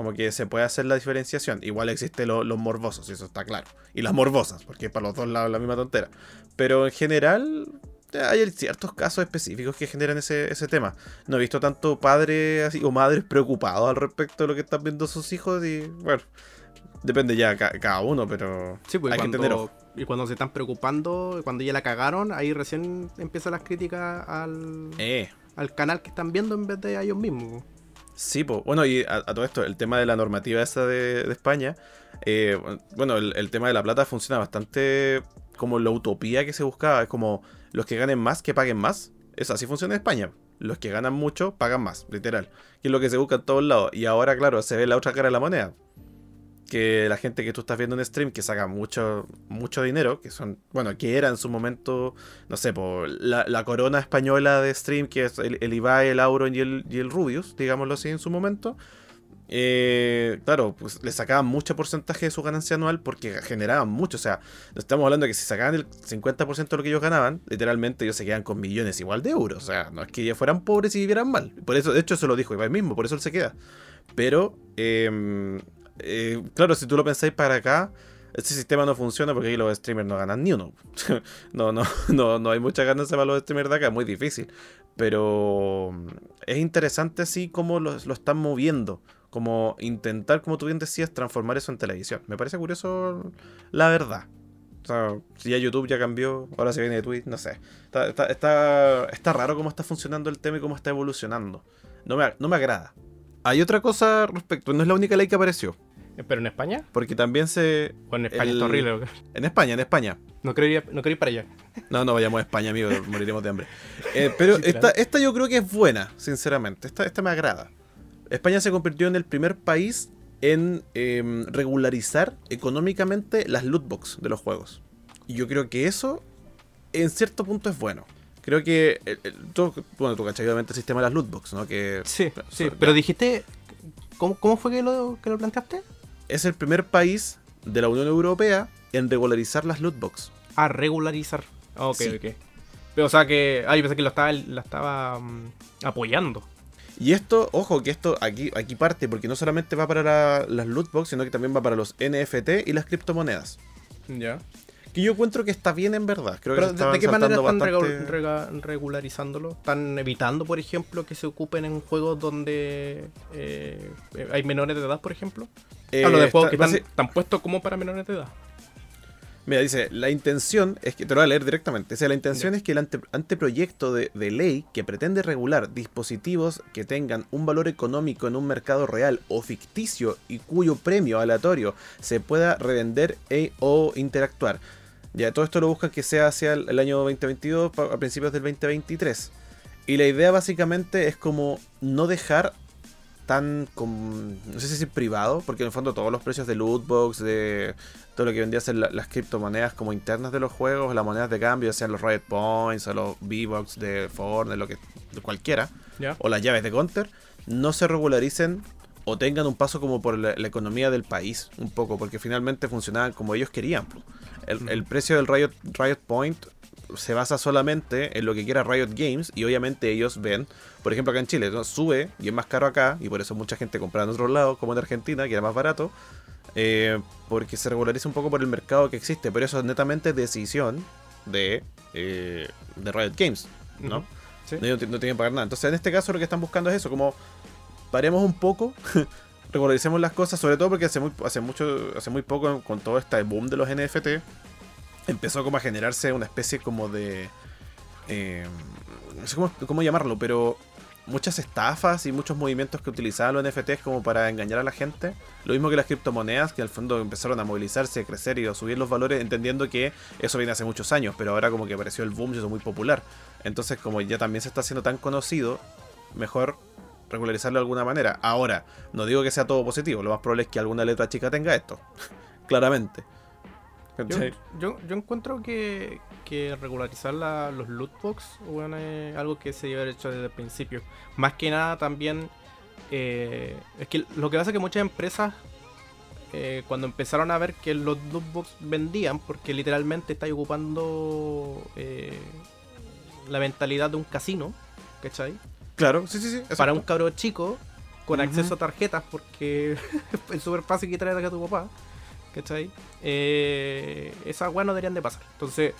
Como que se puede hacer la diferenciación. Igual existen los morbosos, y eso está claro. Y las morbosas, porque para los dos lados la misma tontera. Pero en general, hay ciertos casos específicos que generan ese, tema. No he visto tanto padres así, o madres preocupados al respecto de lo que están viendo sus hijos. Y bueno, depende ya cada uno, pero sí, pues, hay que entender. Y cuando se están preocupando, cuando ya la cagaron, ahí recién empiezan las críticas al, eh. al canal que están viendo en vez de a ellos mismos. Sí, pues, bueno, y a, todo esto, el tema de la normativa esa de, España, eh, bueno, el, tema de la plata funciona bastante como la utopía que se buscaba, es como los que ganen más, que paguen más. Es así funciona en España. Los que ganan mucho, pagan más, literal. Que es lo que se busca en todos lados. Y ahora, claro, se ve la otra cara de la moneda que la gente que tú estás viendo en stream que saca mucho, mucho dinero, que son, bueno, que era en su momento, no sé, por la, corona española de stream, que es el, el Ibai, el Auron y el, Rubius, digámoslo así en su momento. Eh, claro, pues le sacaban mucho porcentaje de su ganancia anual porque generaban mucho. O sea, estamos hablando de que si sacaban el 50% de lo que ellos ganaban, literalmente ellos se quedan con millones igual de euros. O sea, no es que ellos fueran pobres y vivieran mal. Por eso, de hecho, eso lo dijo Ibai mismo, por eso él se queda. Pero, eh, eh, claro, si tú lo pensáis para acá, este sistema no funciona porque ahí los streamers no ganan ni uno. *laughs* no, no, no, no hay mucha ganancia para los streamers de acá, es muy difícil. Pero mm, es interesante así cómo lo, lo, están moviendo. Como intentar, como tú bien decías, transformar eso en televisión. Me parece curioso la verdad. O sea, si ya YouTube ya cambió, ahora se viene de Twitch, no sé. Está, está, está, está raro cómo está funcionando el tema y cómo está evolucionando. No me, no me agrada. Hay otra cosa respecto, no es la única ley que apareció. ¿Pero en España? Porque también se. O en España El- está horrible. En España, en España. No quiero ir, no quiero ir para allá. No, no vayamos a España, amigo, moriremos de hambre. Eh, pero *laughs* Sí, esta, claro. esta yo creo que es buena, sinceramente. Esta, esta me agrada. España se convirtió en el primer país en em, regularizar económicamente las lootbox de los juegos. Y yo creo que eso, en cierto punto, es bueno. Creo que. el- el- tú- bueno, tú cachai obviamente el sistema de las lootbox, ¿no? Que Sí, sí. ya. Pero dijiste. ¿Cómo, cómo fue que lo, que lo planteaste? Es el primer país de la Unión Europea en regularizar las lootbox. A regularizar. Ah, Ok, Sí. ok. Pero, o sea que. Ah, yo pensé que lo estaba, la estaba mm, apoyando. Y esto, ojo, que esto aquí, aquí parte, porque no solamente va para la- las lootbox, sino que también va para los NFT y las criptomonedas. Ya. Que yo encuentro que está bien en verdad. Creo que Pero se ¿de, qué manera están bastante- rega- rega- regularizándolo? ¿Están evitando, por ejemplo, que se ocupen en juegos donde eh, hay menores de edad, por ejemplo? Eh, Hablo de juegos que están puestos como para menores de edad. Mira, dice, la intención, es que te lo voy a leer directamente, dice, la intención es que el ante- anteproyecto de, de ley que pretende regular dispositivos que tengan un valor económico en un mercado real o ficticio y cuyo premio aleatorio se pueda revender e- o interactuar. Ya, todo esto lo buscan que sea hacia el, el año 2022, pa- a principios del 2023. Y la idea básicamente es como no dejar tan, no sé si privado, porque en el fondo todos los precios de lootbox, de todo lo que vendría a ser la- las criptomonedas como internas de los juegos, las monedas de cambio, sean los Riot Points o los V-Bucks de Fortnite, lo que de cualquiera, o las llaves de Counter, no se regularicen o tengan un paso como por la, la economía del país, un poco, porque finalmente funcionaban como ellos querían. po. El, el precio del Riot, Riot Point se basa solamente en lo que quiera Riot Games y obviamente ellos ven, por ejemplo acá en Chile, ¿no? sube y es más caro acá y por eso mucha gente compra en otros lados, como en Argentina, que era más barato, eh, porque se regulariza un poco por el mercado que existe, pero eso es netamente decisión de, eh, de Riot Games, ¿no? Sí. No, no tienen que pagar nada. Entonces, en este caso, lo que están buscando es eso, como paremos un poco, *laughs* regularicemos las cosas, sobre todo porque hace muy, hace mucho, hace muy poco, con todo este boom de los NFT, empezó como a generarse una especie como de. eh, no sé cómo, cómo llamarlo, pero muchas estafas y muchos movimientos que utilizaban los NFTs como para engañar a la gente. Lo mismo que las criptomonedas, que al fondo empezaron a movilizarse, a crecer y a subir los valores, entendiendo que eso viene hace muchos años, pero ahora como que apareció el boom y eso es muy popular. Entonces, como ya también se está haciendo tan conocido, mejor regularizarlo de alguna manera. Ahora, no digo que sea todo positivo, lo más probable es que alguna letra chica tenga esto. *laughs* Claramente. Yo, yo, yo encuentro que, que regularizar la- los loot box bueno, es algo que se debe haber hecho desde el principio. Más que nada también eh, es que lo que pasa es que muchas empresas eh, cuando empezaron a ver que los loot box vendían porque literalmente estáis ocupando eh, la mentalidad de un casino, ¿cachai? Claro, sí, sí, sí. exacto. Para un cabro chico con acceso a tarjetas porque *laughs* es súper fácil que traer a tu papá. ¿Cachai? Eh, esas weas no deberían de pasar. Entonces,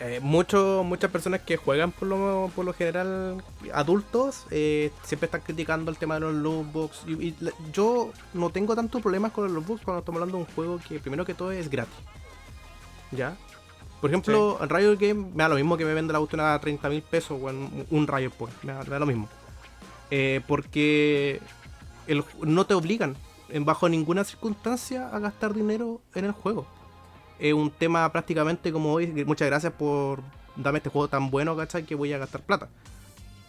eh, mucho- muchas personas que juegan por lo, por lo general adultos eh, siempre están criticando el tema de los lootbox. Y, y la- yo no tengo tantos problemas con los lootbox cuando estamos hablando de un juego que primero que todo es gratis. ¿Ya? Por ejemplo, en Riot Game me da lo mismo que me vende la cuestión a 30 mil pesos o en un Riot Point. Me da, me da lo mismo. Eh, porque el, no te obligan en bajo ninguna circunstancia a gastar dinero en el juego. Es un tema prácticamente como hoy, muchas gracias por darme este juego tan bueno, ¿cachai? Que voy a gastar plata.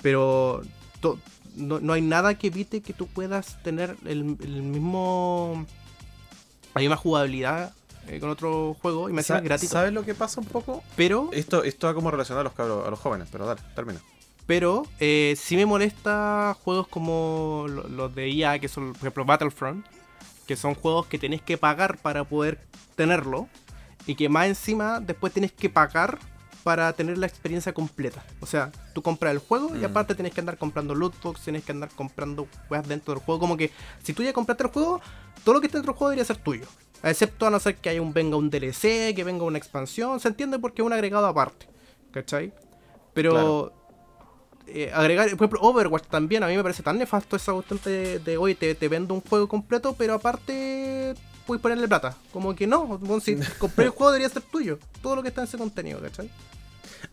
Pero to- no, no hay nada que evite que tú puedas tener el, el mismo... La misma jugabilidad eh, con otro juego y me es gratis. ¿Sabes lo que pasa un poco? Pero, Esto, esto va como relacionado a los cabros, a los jóvenes, pero dale, termina. pero eh, sí me molesta juegos como lo- los de IA, que son, por ejemplo, Battlefront, que son juegos que tenés que pagar para poder tenerlo, y que más encima después tenés que pagar para tener la experiencia completa. O sea, tú compras el juego y Mm. aparte tenés que andar comprando lootbox, tenés que andar comprando weas dentro del juego. Como que si tú ya compraste el juego, todo lo que está dentro del juego debería ser tuyo. Excepto a no ser que haya un, venga un DLC, que venga una expansión. Se entiende porque es un agregado aparte. ¿Cachai? Pero Claro. eh, agregar, por ejemplo, Overwatch también, a mí me parece tan nefasto esa cuestión de, de hoy te, te vendo un juego completo, pero aparte puedes ponerle plata. Como que no, si *laughs* compré el juego debería ser tuyo. Todo lo que está en ese contenido, ¿cachai?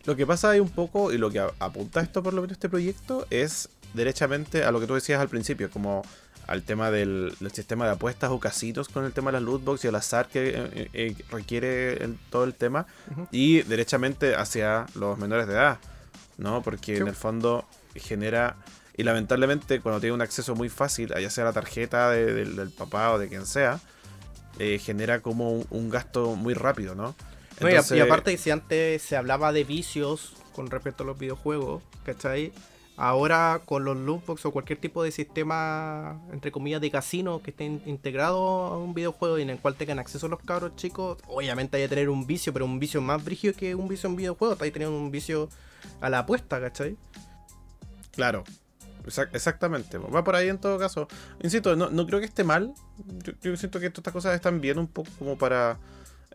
Lo que pasa ahí un poco, y lo que apunta esto por lo menos este proyecto, es derechamente a lo que tú decías al principio, como al tema del, sistema de apuestas o casitos con el tema de las lootbox y el azar que eh, eh, requiere todo el tema, y derechamente hacia los menores de edad, ¿no? Porque en el fondo genera y lamentablemente, cuando tiene un acceso muy fácil, ya sea la tarjeta del papá o de quien sea, eh, genera como un, gasto muy rápido, ¿no? y aparte, si antes se hablaba de vicios con respecto a los videojuegos, ¿cachai? Ahora con los lootbox o cualquier tipo de sistema, entre comillas, de casino que esté integrado a un videojuego y en el cual tengan acceso los cabros chicos, obviamente hay que tener un vicio, pero un vicio más brígido que un vicio en videojuegos, hay teniendo un vicio a la apuesta, ¿cachai? Claro, exactamente, va por ahí en todo caso. Insisto, no, creo que esté mal. Yo, siento que estas cosas están bien un poco como para.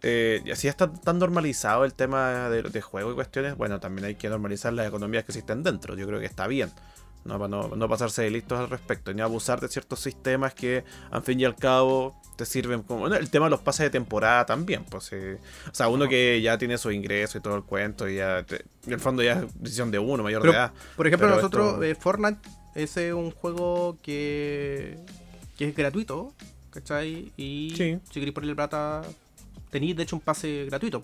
Eh, y así está tan normalizado el tema de, de juego y cuestiones. Bueno, también hay que normalizar las economías que existen dentro. Yo creo que está bien. No, para no, pasarse de listos al respecto, ni abusar de ciertos sistemas que, al fin y al cabo, te sirven como. Bueno, el tema de los pases de temporada también, pues. o sea, uno que ya tiene su ingreso y todo el cuento, y ya. en el fondo ya es decisión de uno, mayor de edad. Por ejemplo, nosotros, eh, Fortnite ese es un juego que, que es gratuito, ¿cachai? Y si queréis ponerle plata, tenéis de hecho un pase gratuito.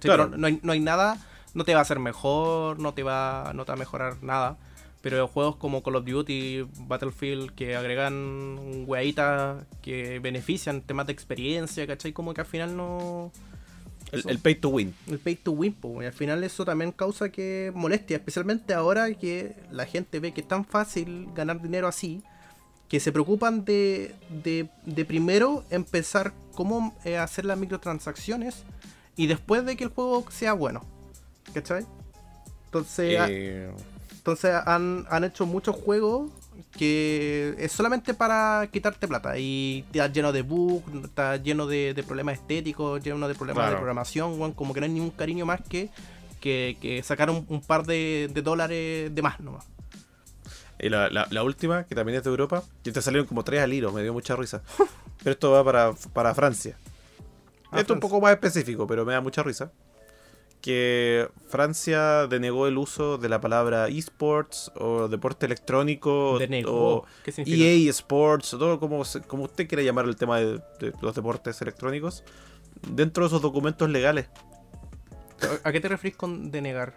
Claro. No, hay, no hay nada, no te va a hacer mejor, no te va, no te va a mejorar nada. Pero juegos como Call of Duty, Battlefield, que agregan hueitas que benefician temas de experiencia, ¿cachai? Como que al final no, el, pay to win. El pay to win, pues. Y al final eso también causa que molestia, especialmente ahora que la gente ve que es tan fácil ganar dinero así, que se preocupan de, de, primero empezar cómo eh, hacer las microtransacciones y después de que el juego sea bueno. ¿Cachai? Entonces, eh, entonces han, han hecho muchos juegos que es solamente para quitarte plata y está lleno de bugs, está lleno de, problemas estéticos, lleno de problemas de programación, como que no hay ningún cariño más que, que, sacar un, par de, dólares de más nomás. Y la, la, última, que también es de Europa, que te salieron como tres al hilo, me dio mucha risa. *laughs* pero esto va para, para Francia. Ah, esto es un poco más específico, pero me da mucha risa que Francia denegó el uso de la palabra esports o deporte electrónico o EA Sports, todo como, como usted quiera llamar el tema de, los deportes electrónicos, dentro de esos documentos legales. ¿A qué te refieres con denegar?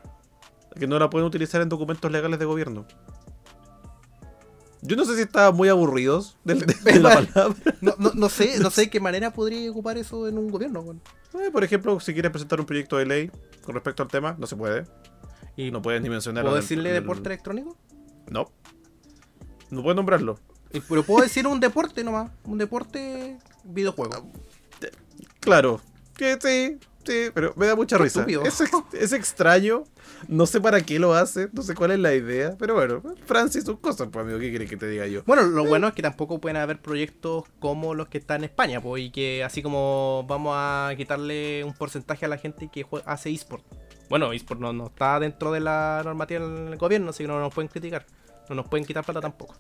Que no la pueden utilizar en documentos legales de gobierno. Yo no sé si estaban muy aburridos de, la *laughs* palabra. No, sé, no sé de qué manera podría ocupar eso en un gobierno. Eh, por ejemplo, si quieres presentar un proyecto de ley con respecto al tema, no se puede. Y no puedes ni mencionarlo. ¿Puedo decirle deporte electrónico? No. No puedes nombrarlo. Pero puedo decir un deporte nomás. Un deporte videojuego. Claro. Que sí, Sí, pero me da mucha risa. Es, es, extraño. No sé para qué lo hace. No sé cuál es la idea. Pero bueno, Francis, sus cosas, pues, amigo. ¿Qué quiere que te diga yo? Bueno, lo bueno es que tampoco pueden haber proyectos como los que están en España, pues. Y que así como vamos a quitarle un porcentaje a la gente que hace eSport. Bueno, eSport no, no está dentro de la normativa del gobierno, así que no nos pueden criticar no nos pueden quitar plata tampoco.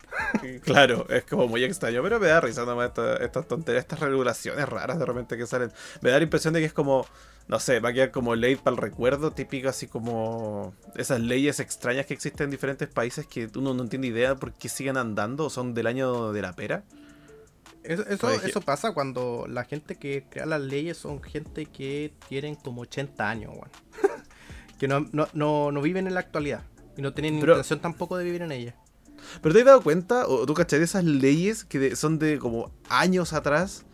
claro, es como muy extraño, pero me da risa nomás estas tonterías, estas regulaciones raras de repente que salen. Me da la impresión de que es como, no sé, va a quedar como ley para el recuerdo, típico así como esas leyes extrañas que existen en diferentes países que uno no entiende idea por qué siguen andando, son del año de la pera. Eso, eso, pasa cuando la gente que crea las leyes son gente que tienen como 80 años, *laughs* que no, no, no viven en la actualidad. Y no tienen intención tampoco de vivir en ella. ¿Pero te has dado cuenta, o tú cachai, de esas leyes que son de como años atrás?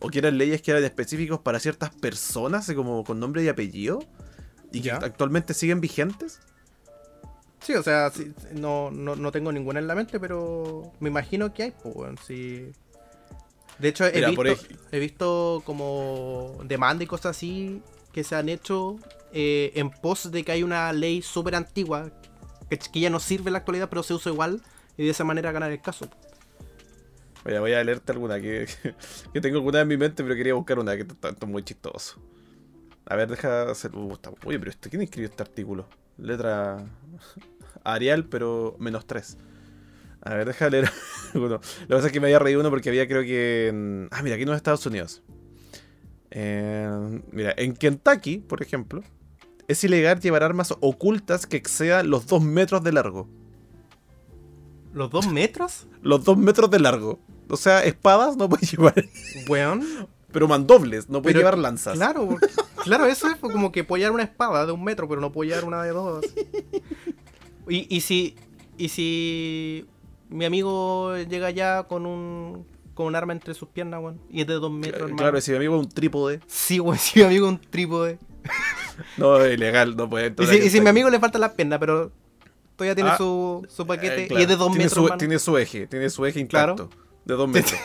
¿O que eran leyes que eran específicos para ciertas personas, como con nombre y apellido? ¿Y que actualmente siguen vigentes? Sí, o sea, no, no, tengo ninguna en la mente, pero me imagino que hay, pues, sí. De hecho, he, visto, he visto como demanda y cosas así que se han hecho eh, en pos de que hay una ley súper antigua que ya no sirve en la actualidad, pero se usa igual y de esa manera ganar el caso. Oye, voy a leerte alguna que, *laughs* que, tengo alguna en mi mente, pero quería buscar una que está, muy chistoso. A ver, deja hacer. Uh, Oye, pero este, ¿quién escribió este artículo? Letra *laughs* Arial, pero menos 3. A ver, déjame leer *laughs* uno. Lo que pasa es que me había reído uno porque había, creo que. Ah, mira, aquí no en Estados Unidos. Mira, en Kentucky, por ejemplo, es ilegal llevar armas ocultas que excedan los 2 metros de largo. ¿Los dos metros? Los 2 metros de largo. O sea, espadas no puedes *laughs* llevar, Weón. pero mandobles, no puedes Pero, llevar lanzas. Claro, claro, eso es como que apoyar una espada de un metro, pero no apoyar una de dos. Y, y si. Y si mi amigo llega allá con un. con un arma entre sus piernas, weón. Y es de dos metros, hermano. Claro, si mi amigo es un trípode, Sí, weón, si mi amigo es un trípode. *laughs* no es ilegal, no puede Y si, y si mi amigo le falta las piernas, pero todavía tiene Ah, su, su paquete Eh, claro, y es de dos tiene metros, Su, tiene su eje, tiene su eje Claro. De 2 metros. *laughs*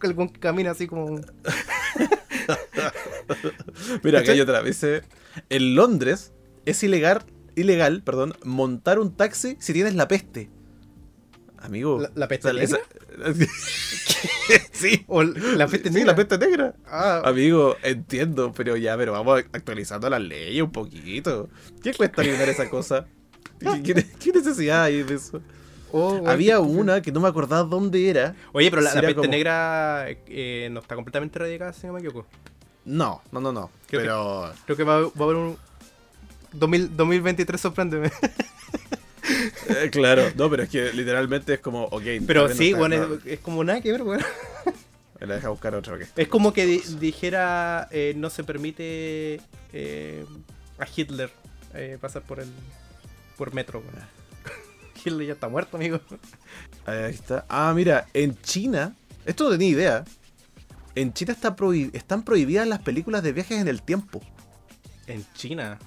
Que camina así como. *laughs* Mira, acá hay otra. Dice: En Londres es ilegal, ilegal perdón, montar un taxi si tienes la peste. Amigo. ¿La, la peste o sea, negra? esa- *laughs* sí. ¿O la peste Sí, negra? la peste negra. Ah, Amigo, entiendo, pero ya, pero vamos actualizando las leyes un poquito. ¿Qué cuesta eliminar esa cosa? ¿Qué, *laughs* qué- qué necesidad hay de eso? oh, weón, Había una que no me acordaba dónde era. Oye, pero la, la peste como- negra eh, no está completamente erradicada, si no me equivoco. No, no, no, no. Creo que- pero. Creo que va, va a haber un. 2000 2023, sorpréndeme. *laughs* eh, claro, no, pero es que literalmente es como, ok. Pero sí, no bueno, no, es, es como nada que ver, weón. me la deja buscar otra, ok. Es como que di- dijera eh, no se permite eh, a Hitler pasar por el por metro, weón. *laughs* Hitler ya está muerto, amigo. Ahí está. Ah, mira, en China, esto no tenía idea. En China está prohi- están prohibidas las películas de viajes en el tiempo. En China.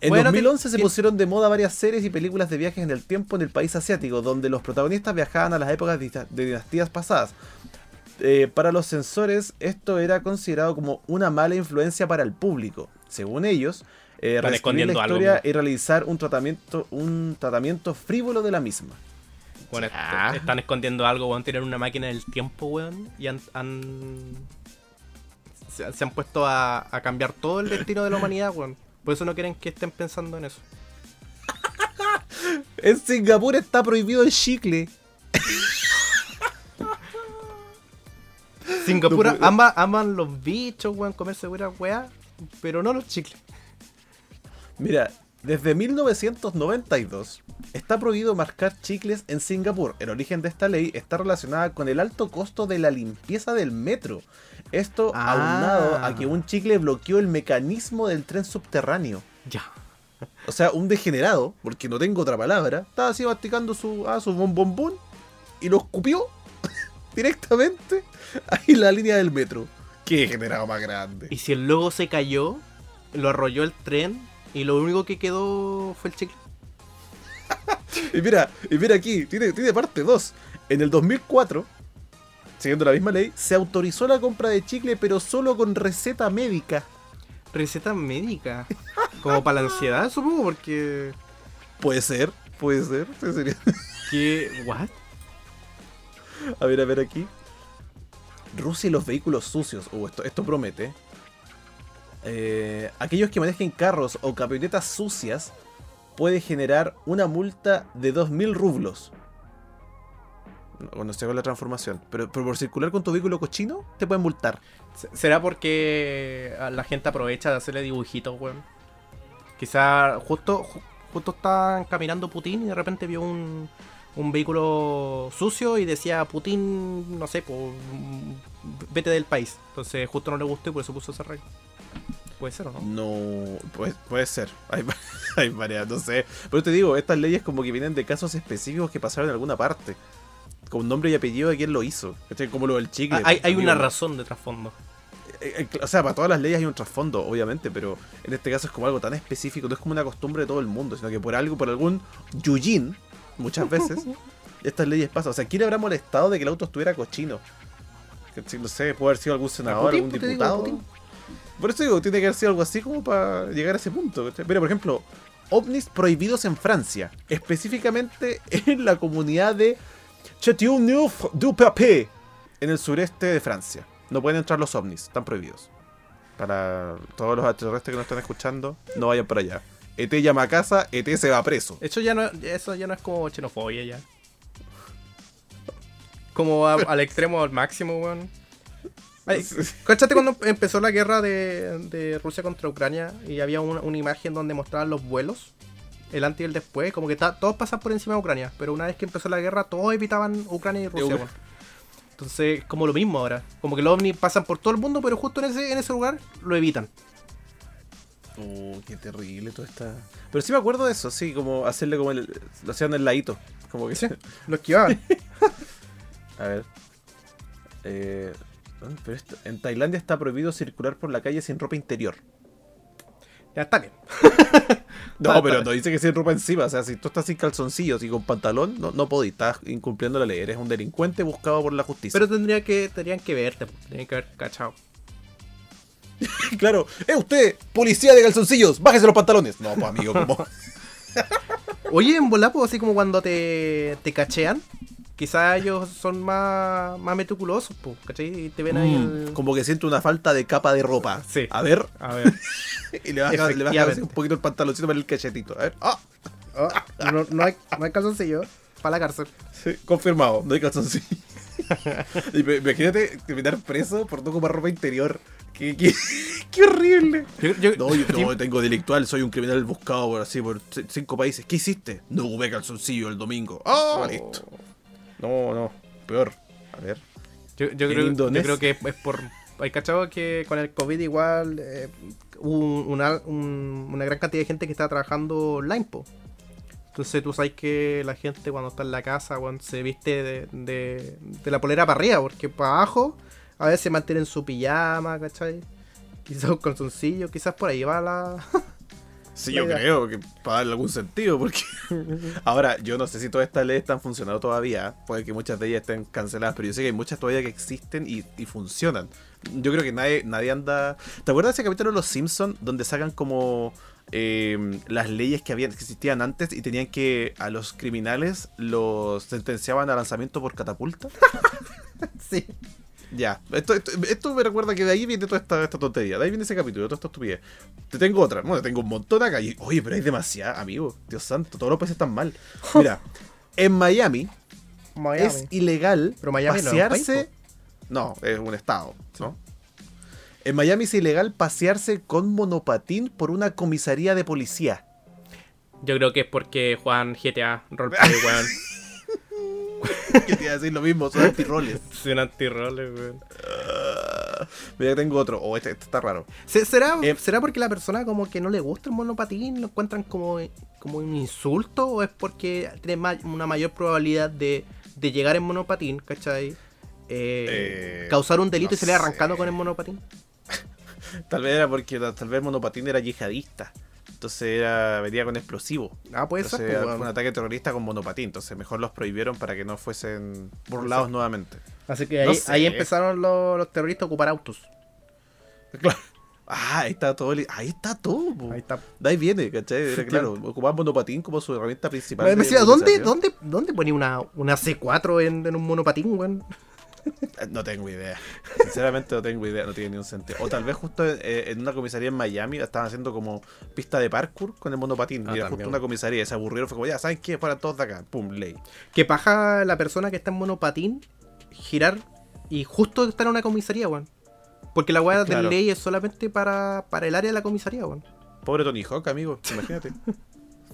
En Bueno, 2011 ti- se pusieron de moda varias series y películas de viajes en el tiempo en el país asiático, donde los protagonistas viajaban a las épocas de dinastías pasadas. Eh, para los censores, esto era considerado como una mala influencia para el público. Según ellos, eh, escondiendo la algo, historia ¿no? y realizar un tratamiento, un tratamiento frívolo de la misma. Bueno, están escondiendo algo, weón. Tienen una máquina del tiempo, weón. Y han. han- se, se han puesto a, a cambiar todo el destino de la humanidad, weón. Por eso no quieren que estén pensando en eso. En Singapur está prohibido el chicle. Singapur No puede- ama- aman los bichos, weón, comerse buena weá, pero no los chicles. Mira, desde 1992 está prohibido marcar chicles en Singapur. El origen de esta ley está relacionada con el alto costo de la limpieza del metro. Esto Ah. aunado a que un chicle bloqueó el mecanismo del tren subterráneo. Ya. O sea, un degenerado, porque no tengo otra palabra, estaba así masticando su, ah, su bombombón y lo escupió *laughs* directamente ahí en la línea del metro. Qué degenerado más grande. Y si el logo se cayó, lo arrolló el tren y lo único que quedó fue el chicle. *laughs* Y mira, y mira aquí, tiene, tiene parte 2. En el 2004, siguiendo la misma ley, se autorizó la compra de chicle, pero solo con receta médica. Receta médica. Como para la ansiedad, supongo, porque. Puede ser, puede ser. sí, sería. ¿Qué? ¿What? A ver, a ver aquí. Rusia y los vehículos sucios. Uh, esto, esto promete. Eh, aquellos que manejen carros o camionetas sucias puede generar una multa de 2.000 rublos. Cuando se haga la transformación. Pero, pero por circular con tu vehículo cochino, te pueden multar. Se- ¿Será porque a la gente aprovecha de hacerle dibujitos, weón? Quizá justo, ju- justo estaban caminando Putin y de repente vio un, un vehículo sucio y decía Putin, no sé, pues, vete del país. Entonces justo no le gustó y por eso puso esa regla. Puede ser o no. No, puede, puede ser. Hay, *laughs* hay varias, no sé. Pero te digo, estas leyes como que vienen de casos específicos que pasaron en alguna parte. Con nombre y apellido de quién lo hizo. Como lo del chicle. Ah, hay, hay una razón de trasfondo. eh, eh, O sea, para todas las leyes hay un trasfondo, obviamente, pero en este caso es como algo tan específico, no es como una costumbre de todo el mundo, sino que por algo, por algún yuyin, muchas veces, *laughs* estas leyes pasan. O sea, ¿quién le habrá molestado de que el auto estuviera cochino? No sé, puede haber sido algún senador, algún digo, diputado. Por eso digo, tiene que haber sido algo así como para llegar a ese punto. Mira, por ejemplo, ovnis prohibidos en Francia, específicamente *laughs* en la comunidad de Châteauneuf-du-Pape, en el sureste de Francia. No pueden entrar los ovnis, están prohibidos. Para todos los extraterrestres que nos están escuchando, no vayan para allá. ET llama a casa, ET se va preso. Eso ya no, eso ya no es como xenofobia ya. Como a- al extremo, al máximo, weón. Ay, *laughs* ¿Cachate cuando empezó la guerra de, de Rusia contra Ucrania y había una, una imagen donde mostraban los vuelos? El antes y el después, como que ta- todos pasan por encima de Ucrania, pero una vez que empezó la guerra todos evitaban Ucrania y Rusia. Weón. Entonces, como lo mismo ahora. Como que los ovnis pasan por todo el mundo, pero justo en ese, en ese lugar lo evitan. Uh, qué terrible todo está. Pero sí me acuerdo de eso, sí, como hacerle como el. Lo hacían el ladito. Como que. Lo esquivaban. *laughs* A ver. Eh, esto- en Tailandia está prohibido circular por la calle sin ropa interior. Ya está bien. *laughs* No, pero está. no dice que sin ropa encima. O sea, si tú estás sin calzoncillos y con pantalón, no, no podís. Estás incumpliendo la ley. Eres un delincuente buscado por la justicia. Pero tendría que, tendrían que verte, po. tendrían que haber cachado. *laughs* claro, ¡eh, usted! ¡Policía de calzoncillos! ¡Bájese los pantalones! No, pues amigo, como. *laughs* Oye, en Volapo, así como cuando te, te cachean, quizás ellos son más, más meticulosos, po, ¿cachai? Y te ven ahí Mm, el... como que siento una falta de capa de ropa. Sí. A ver. A ver. *laughs* Y le bajas, le bajas un poquito el pantaloncito para el cachetito. A ver. ¡Ah! Oh, no, no hay, no hay calzoncillo para la cárcel. Sí, confirmado, no hay calzoncillo. *laughs* Imagínate terminar preso por no ocupar ropa interior. Qué, qué, *laughs* qué horrible. Yo, yo- No, yo no, tengo delictual, soy un criminal buscado por así por cinco países. ¿Qué hiciste? No ocupé calzoncillo el domingo. ¡Ah! Oh. listo. No, no, peor. A ver. Yo, creo, yo Indonesia. creo que es, por... Hay cachado que con el COVID igual eh, hubo una, un- una gran cantidad de gente que está trabajando online, po. Entonces tú sabes que la gente cuando está en la casa cuando se viste de, de, de la polera para arriba, porque para abajo a veces se mantienen su pijama, ¿cachai? Quizás un calzoncillo, quizás por ahí va la... *laughs* Sí, yo creo que para darle algún sentido, porque *laughs* ahora yo no sé si todas estas leyes están funcionando todavía, puede que muchas de ellas estén canceladas, pero yo sé que hay muchas todavía que existen y, y funcionan. Yo creo que nadie, nadie anda... ¿Te acuerdas de ese capítulo de Los Simpsons donde sacan como eh, las leyes que, habían, que existían antes y tenían que a los criminales los sentenciaban a lanzamiento por catapulta? *laughs* sí. Ya, esto, esto, esto me recuerda que de ahí viene toda esta, esta tontería, de ahí viene ese capítulo, toda esta estupidez. Te tengo otra, bueno, tengo un montón acá. Y, oye, pero hay demasiada, amigo. Dios santo, todos los países están mal. *laughs* Mira, en Miami, Miami. es ilegal Pero Miami no es pasearse. No, es un estado, ¿no? En Miami es ilegal pasearse con monopatín por una comisaría de policía. Yo creo que es porque Juan GTA roleplay, *laughs* weón. *laughs* *laughs* que te iba a decir lo mismo, son antirroles. Son antirroles, weón. Ah, Mira, tengo otro. Oh, este, este está raro. Se- ¿Será, Eh, ¿Será porque la persona como que no le gusta el monopatín? ¿Lo encuentran como, como un insulto? ¿O es porque tiene ma- una mayor probabilidad de, de llegar en monopatín, ¿cachai? Eh, Eh, causar un delito no y salir arrancando con el monopatín. *laughs* Tal vez era porque tal vez el monopatín era yihadista. Entonces era, venía con explosivo. Ah, puede ser. Entonces pues, era weón. un ataque terrorista con monopatín. Entonces mejor los prohibieron para que no fuesen burlados nuevamente. Así que ahí, no sé. ahí empezaron los, los terroristas a ocupar autos. Claro. Ah, ahí está todo. Ahí está todo. po. Ahí está. De ahí viene, ¿cachai? Era claro, ocupaban monopatín como su herramienta principal. Me decía, ¿dónde, dónde, ¿dónde ponía una, una C4 en, en un monopatín, weón? No tengo idea. *laughs* Sinceramente no tengo idea, no tiene ni un sentido. O tal vez justo eh, en una comisaría en Miami estaban haciendo como pista de parkour con el monopatín. Ah, y era justo una comisaría se aburrieron. Fue como, ya, ¿saben qué? Fueran todos de acá. Pum, ley. Que paja la persona que está en monopatín girar y justo estar en una comisaría, weón. Porque la weá Claro. de ley es solamente para, para el área de la comisaría, weón. Pobre Tony Hawk, amigo. *laughs* Imagínate.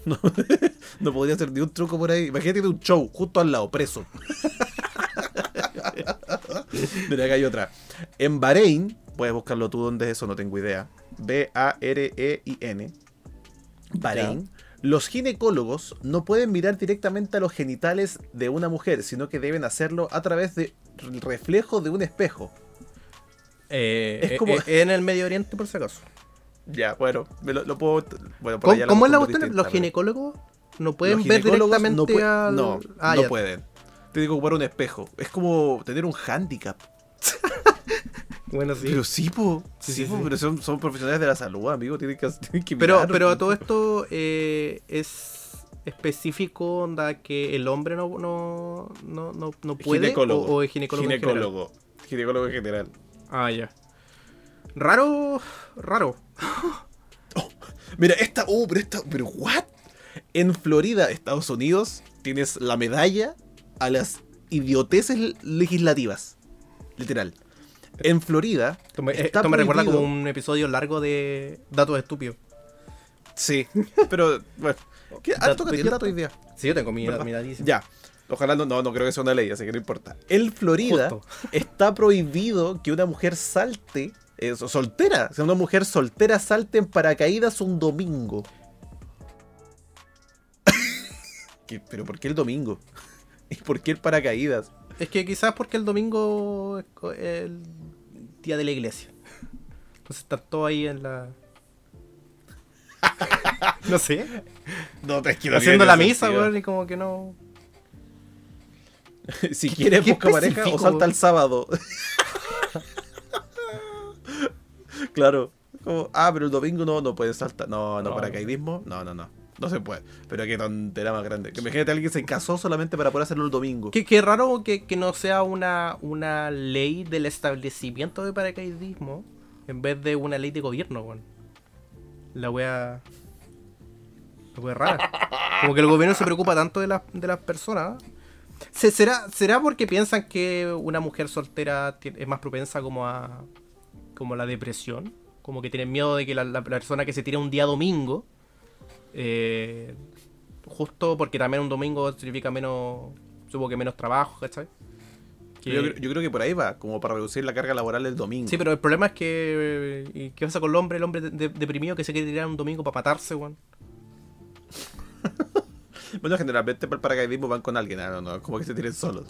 No, *laughs* no podría hacer ni un truco por ahí. Imagínate de un show justo al lado, preso. *laughs* Mira, acá hay otra. En Bahrein, puedes buscarlo tú dónde es eso, no tengo idea. B-A-R-E-I-N. Bahrein. Los ginecólogos no pueden mirar directamente a los genitales de una mujer, sino que deben hacerlo a través del reflejo de un espejo. Eh, Es eh, como- eh, en el Medio Oriente, por si acaso. Ya, bueno, me lo, lo puedo. Bueno, por ¿Cómo, allá cómo es la cuestión? Los ginecólogos no pueden Los ver directamente no, al... no, Ah, no ya. pueden. Tienen que ocupar un espejo. Es como tener un handicap. *laughs* Bueno, sí. Pero sí, po. Sí, Sí, sí, po, sí. pero son, son profesionales de la salud, amigo. Tienen que, tienen que Pero, mirar. pero todo esto eh, es específico, onda, que el hombre no, no, no, no, no puede. Ginecólogo. O, o es ginecólogo. en general? Ginecólogo. Ginecólogo en general. Ah, ya. Raro, raro. *gasps* Mira, esta. Uh, pero esta. Pero, ¿what? En Florida, Estados Unidos, tienes la medalla a las idioteces legislativas. Literal. En Florida. Esto me, está esto me recuerda como un episodio largo de datos estúpidos. Sí, *laughs* pero bueno. ¿Qué? Ah, ¿Dato el dato hoy día. Sí, yo tengo mi, mi. Ya. Ojalá no, no, no creo que sea una ley, así que no importa. En Florida Justo. *laughs* está prohibido que una mujer salte, eh, soltera, sea, una mujer soltera salte en paracaídas un domingo. *laughs* ¿Qué? ¿Pero por qué el domingo? *laughs* ¿Y por qué el paracaídas? Es que quizás porque el domingo es el día de la iglesia. Entonces están todos ahí en la. *laughs* no sé. No, te es Haciendo la misa, weón, y como que no. *laughs* Si quieres, busca pareja o salta el sábado. claro. Como, ah, pero el domingo no, no puedes saltar. No, no, No. paracaidismo. No, no, no. No se puede. Pero qué tontera más grande. Que imagínate a alguien que se casó solamente para poder hacerlo el domingo. Qué, qué raro que, que no sea una, una ley del establecimiento de paracaidismo en vez de una ley de gobierno, weón. La wea. La wea rara. Como que el gobierno se preocupa tanto de las, de las personas. Se- ¿Será, ¿Será porque piensan que una mujer soltera es más propensa como a. como a la depresión? Como que tienen miedo de que la, la persona que se tira un día domingo. Eh, justo porque también un domingo significa menos. Supongo que menos trabajo, ¿cachai? Que- Yo, creo- yo creo que por ahí va, como para reducir la carga laboral el domingo. Sí, pero el problema es que. eh, ¿y ¿Qué pasa con el hombre? El hombre de- de- deprimido que se quiere tirar un domingo para matarse, weón. *laughs* Bueno, generalmente para el paracaidismo van con alguien, ah, no, no, como que se tiren solos.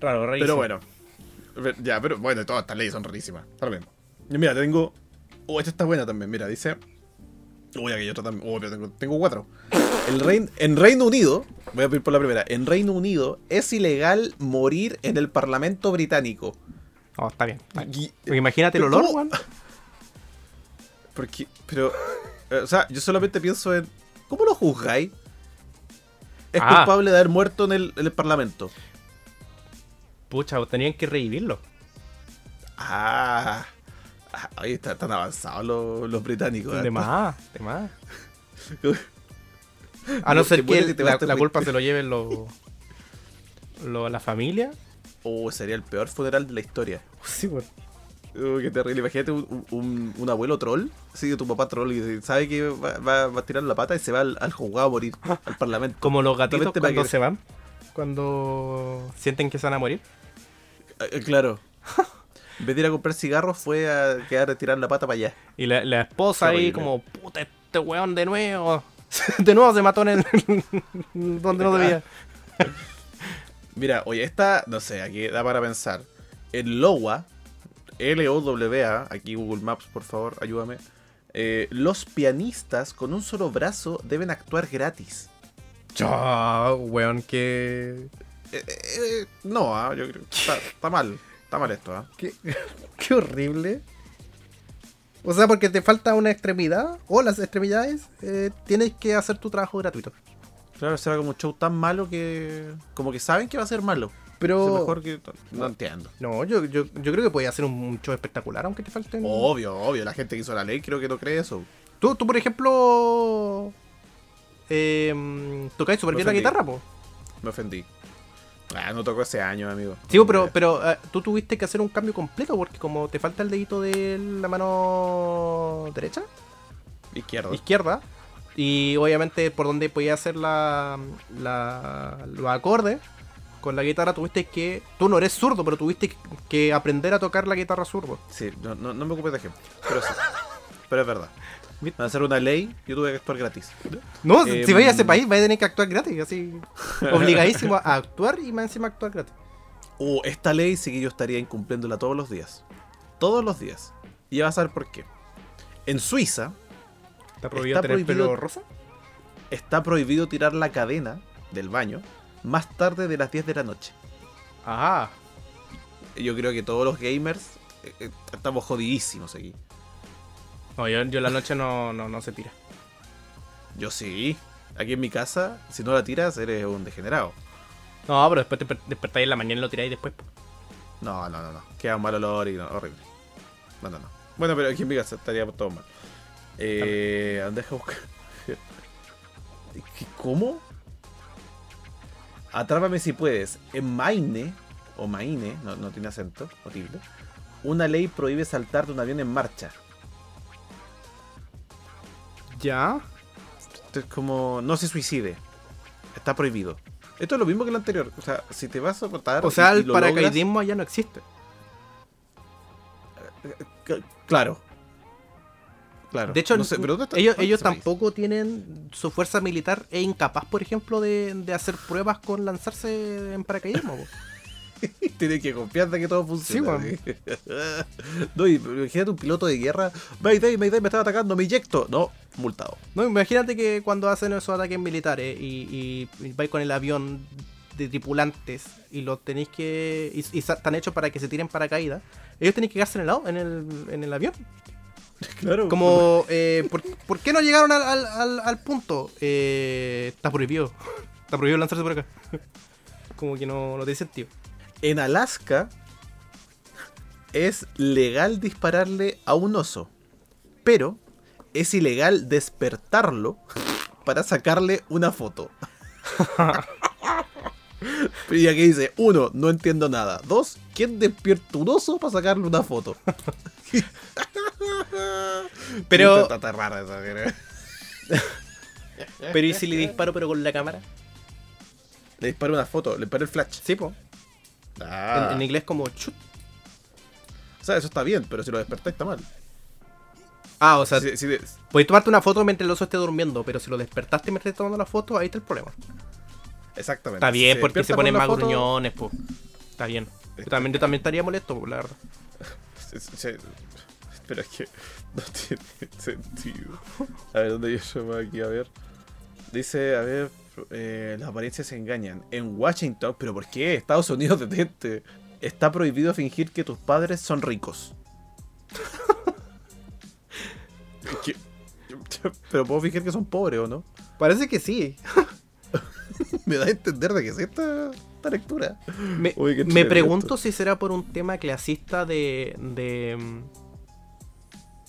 Raro, rarísimo. Pero bueno. Ya, pero bueno, todas estas leyes son rarísimas. Bien. Y mira, tengo. Oh, esta está buena también. Mira, dice. Uy, aquí hay otra también. Pero tengo, tengo cuatro. El Rein- en Reino Unido, voy a pedir por la primera. En Reino Unido es ilegal morir en el Parlamento británico. Oh, está bien. está bien. Y- Porque Imagínate el ¿Pero olor. *laughs* Porque, pero, eh, o sea, yo solamente pienso en. ¿Cómo lo juzgáis? Es Ah. culpable de haber muerto en el, en el Parlamento. Pucha, tenían que revivirlo. Ah. *laughs* está, están avanzados los, los británicos. ¿eh? De más, de más. *laughs* A no ser que te la, culpa se lo *laughs* lleven los. Lo, la familia. Oh, sería el peor funeral de la historia. Sí, weón. Oh, qué terrible. Imagínate un, un- un abuelo troll, sí, tu papá troll, y sabe que va, va- va a tirar la pata y se va al, al juzgado a morir, al parlamento. Como los gatitos cuando que- se van. Cuando sienten que se van a morir. Eh, claro. En vez de ir a comprar cigarros, fue a quedar a tirar la pata para allá. Y la, la esposa Qué ahí horrible. como, puta, este weón de nuevo. *laughs* de nuevo se mató en el... *laughs* donde no debía. *laughs* Mira, oye, esta, no sé, aquí da para pensar. En LOWA, L-O-W-A, aquí Google Maps, por favor, ayúdame. eh, los pianistas con un solo brazo deben actuar gratis. Chao, weón, que... Eh, eh, no, ah, yo creo que está, está mal. Está mal esto, ¿ah? Qué, *laughs* qué horrible. O sea, porque te falta una extremidad o las extremidades, eh, tienes que hacer tu trabajo gratuito. Claro, será como un show tan malo que. Como que saben que va a ser malo. Pero... Es mejor que. No entiendo. No, yo, yo, yo creo que podía hacer un show espectacular, aunque te falten... Obvio, obvio. La gente que hizo la ley creo que no cree eso. Tú, tú por ejemplo... Eh, tocáis súper bien la guitarra, po. Me ofendí. Ah, no tocó ese año, amigo. Sí, pero, pero eh, tú tuviste que hacer un cambio completo porque como te falta el dedito de la mano derecha, Izquierdo. izquierda, y obviamente por donde podías hacer la, la, los acordes con la guitarra tuviste que... Tú no eres zurdo, pero tuviste que- que aprender a tocar la guitarra zurdo. Sí, no, no, no me ocupes de ejemplo. Pero sí. pero es verdad. Van a hacer una ley, yo tuve que actuar gratis. No, Em, si vais a ese país vais a tener que actuar gratis, así *laughs* obligadísimo a actuar y más encima actuar gratis. O Oh, esta ley sí que yo estaría incumpliéndola todos los días. Todos los días. Y ya vas a ver por qué. En Suiza ¿Está prohibido Está tener prohibido- pelo rosa? está prohibido tirar la cadena del baño más tarde de las 10 de la noche. Ajá. Yo creo que todos los gamers eh, eh, estamos jodidísimos aquí. No, yo, yo la noche no, no, no se tira. Yo sí. Aquí en mi casa, si no la tiras, eres un degenerado. No, pero después te desper- despertáis en la mañana y lo tiráis después. No, no, no, no. Queda un mal olor y no, horrible. No, no, no. Bueno, pero aquí en mi casa estaría todo mal. Eh, deja buscar. ¿Qué- ¿Cómo? Atrápame si puedes. En Maine, o Maine, no, no tiene acento, o tilde, una ley prohíbe saltar de un avión en marcha. Ya. Esto es como, no se suicide. Está prohibido. Esto es lo mismo que lo anterior. O sea, si te vas a botar. O sea, y- y el lo logras- paracaidismo ya no existe. C- Claro. Claro. De hecho, No sé, pero ¿dónde está- ellos, dónde ellos tampoco tienen su fuerza militar es incapaz, por ejemplo, de, de hacer pruebas con lanzarse en paracaidismo. Po. *laughs* Tiene que confiar de que todo funciona. Sí, *laughs* no, y imagínate un piloto de guerra. Mayday, Mayday, me están atacando, me inyecto. No, multado. No, imagínate que cuando hacen esos ataques militares y, y, y vais con el avión de tripulantes y los tenéis que. y, están hechos para que se tiren paracaídas, ellos tienen que quedarse en el, au- en el, en el avión. *laughs* Claro. Como, eh, ¿por, por qué no llegaron al, al- al- al punto? Eh, está prohibido. Está prohibido lanzarse por acá. Como que no, no tiene sentido. En Alaska es legal dispararle a un oso, pero es ilegal despertarlo para sacarle una foto. *laughs* y aquí dice, uno, no entiendo nada. Dos, ¿quién despierta un oso para sacarle una foto? *laughs* Pero-. *laughs* Pero ¿y si le disparo pero con la cámara? Le disparo una foto, le disparo el flash. Sí, po. Ah. En, en inglés como chut. O sea, eso está bien, pero si lo despertáis está mal. Ah, o sea, Si- podéis tomarte una foto mientras el oso esté durmiendo, pero si lo despertaste mientras estés tomando la foto, ahí está el problema. exactamente. Está bien, porque se ponen más foto- gruñones, pues. Está bien. Yo también, yo también estaría molesto, la verdad. *laughs* Pero es que no tiene *laughs* sentido. A ver, ¿dónde yo llamo aquí? A ver. Dice, a ver, eh, las apariencias se engañan. En Washington, ¿pero por qué? Estados Unidos *laughs* detente. Está prohibido fingir que tus padres son ricos. ¿Qué? Pero puedo fingir que son pobres o no. Parece que sí. *laughs* Me da a entender de qué es esta, esta lectura. Me, Uy, pregunto si será por un tema clasista de. de.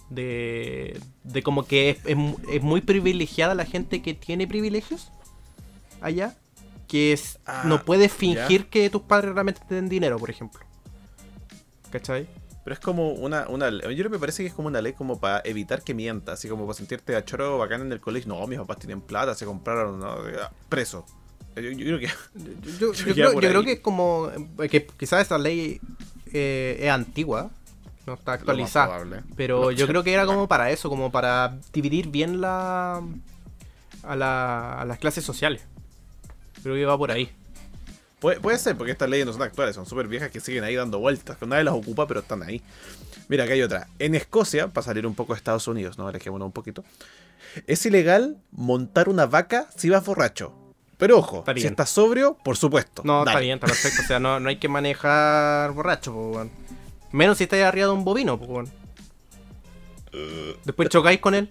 de. de como que es, es mu- es muy privilegiada la gente que tiene privilegios allá. Que es, Ah, no puedes fingir que tus padres realmente tienen dinero, por ejemplo. ¿Cachai? Pero es como una, una Yo creo que me parece que es como una ley como para evitar que mientas, así como para sentirte a choro bacán en el colegio. No, mis papás tienen plata, se compraron, no, preso. Yo, yo creo que. Yo, *laughs* creo, yo creo ahí. que es como. eh, que quizás esa ley eh, es antigua, no está actualizada. Pero yo creo que era como *laughs* para eso, como para dividir bien la. a, la, a las clases sociales. Creo que va por ahí. Puede, puede ser, porque estas leyes no son actuales, son súper viejas que siguen ahí dando vueltas. Que nadie las ocupa, pero están ahí. Mira, acá hay otra. En Escocia, para salir un poco de Estados Unidos, ¿no? Alejémonos un poquito. Es ilegal montar una vaca si vas borracho. Pero ojo, Está si estás sobrio, por supuesto. No, está bien, está perfecto. O sea, no, no hay que manejar borracho, weón. Menos si estáis arriba de un bovino, weón. Después chocáis con él.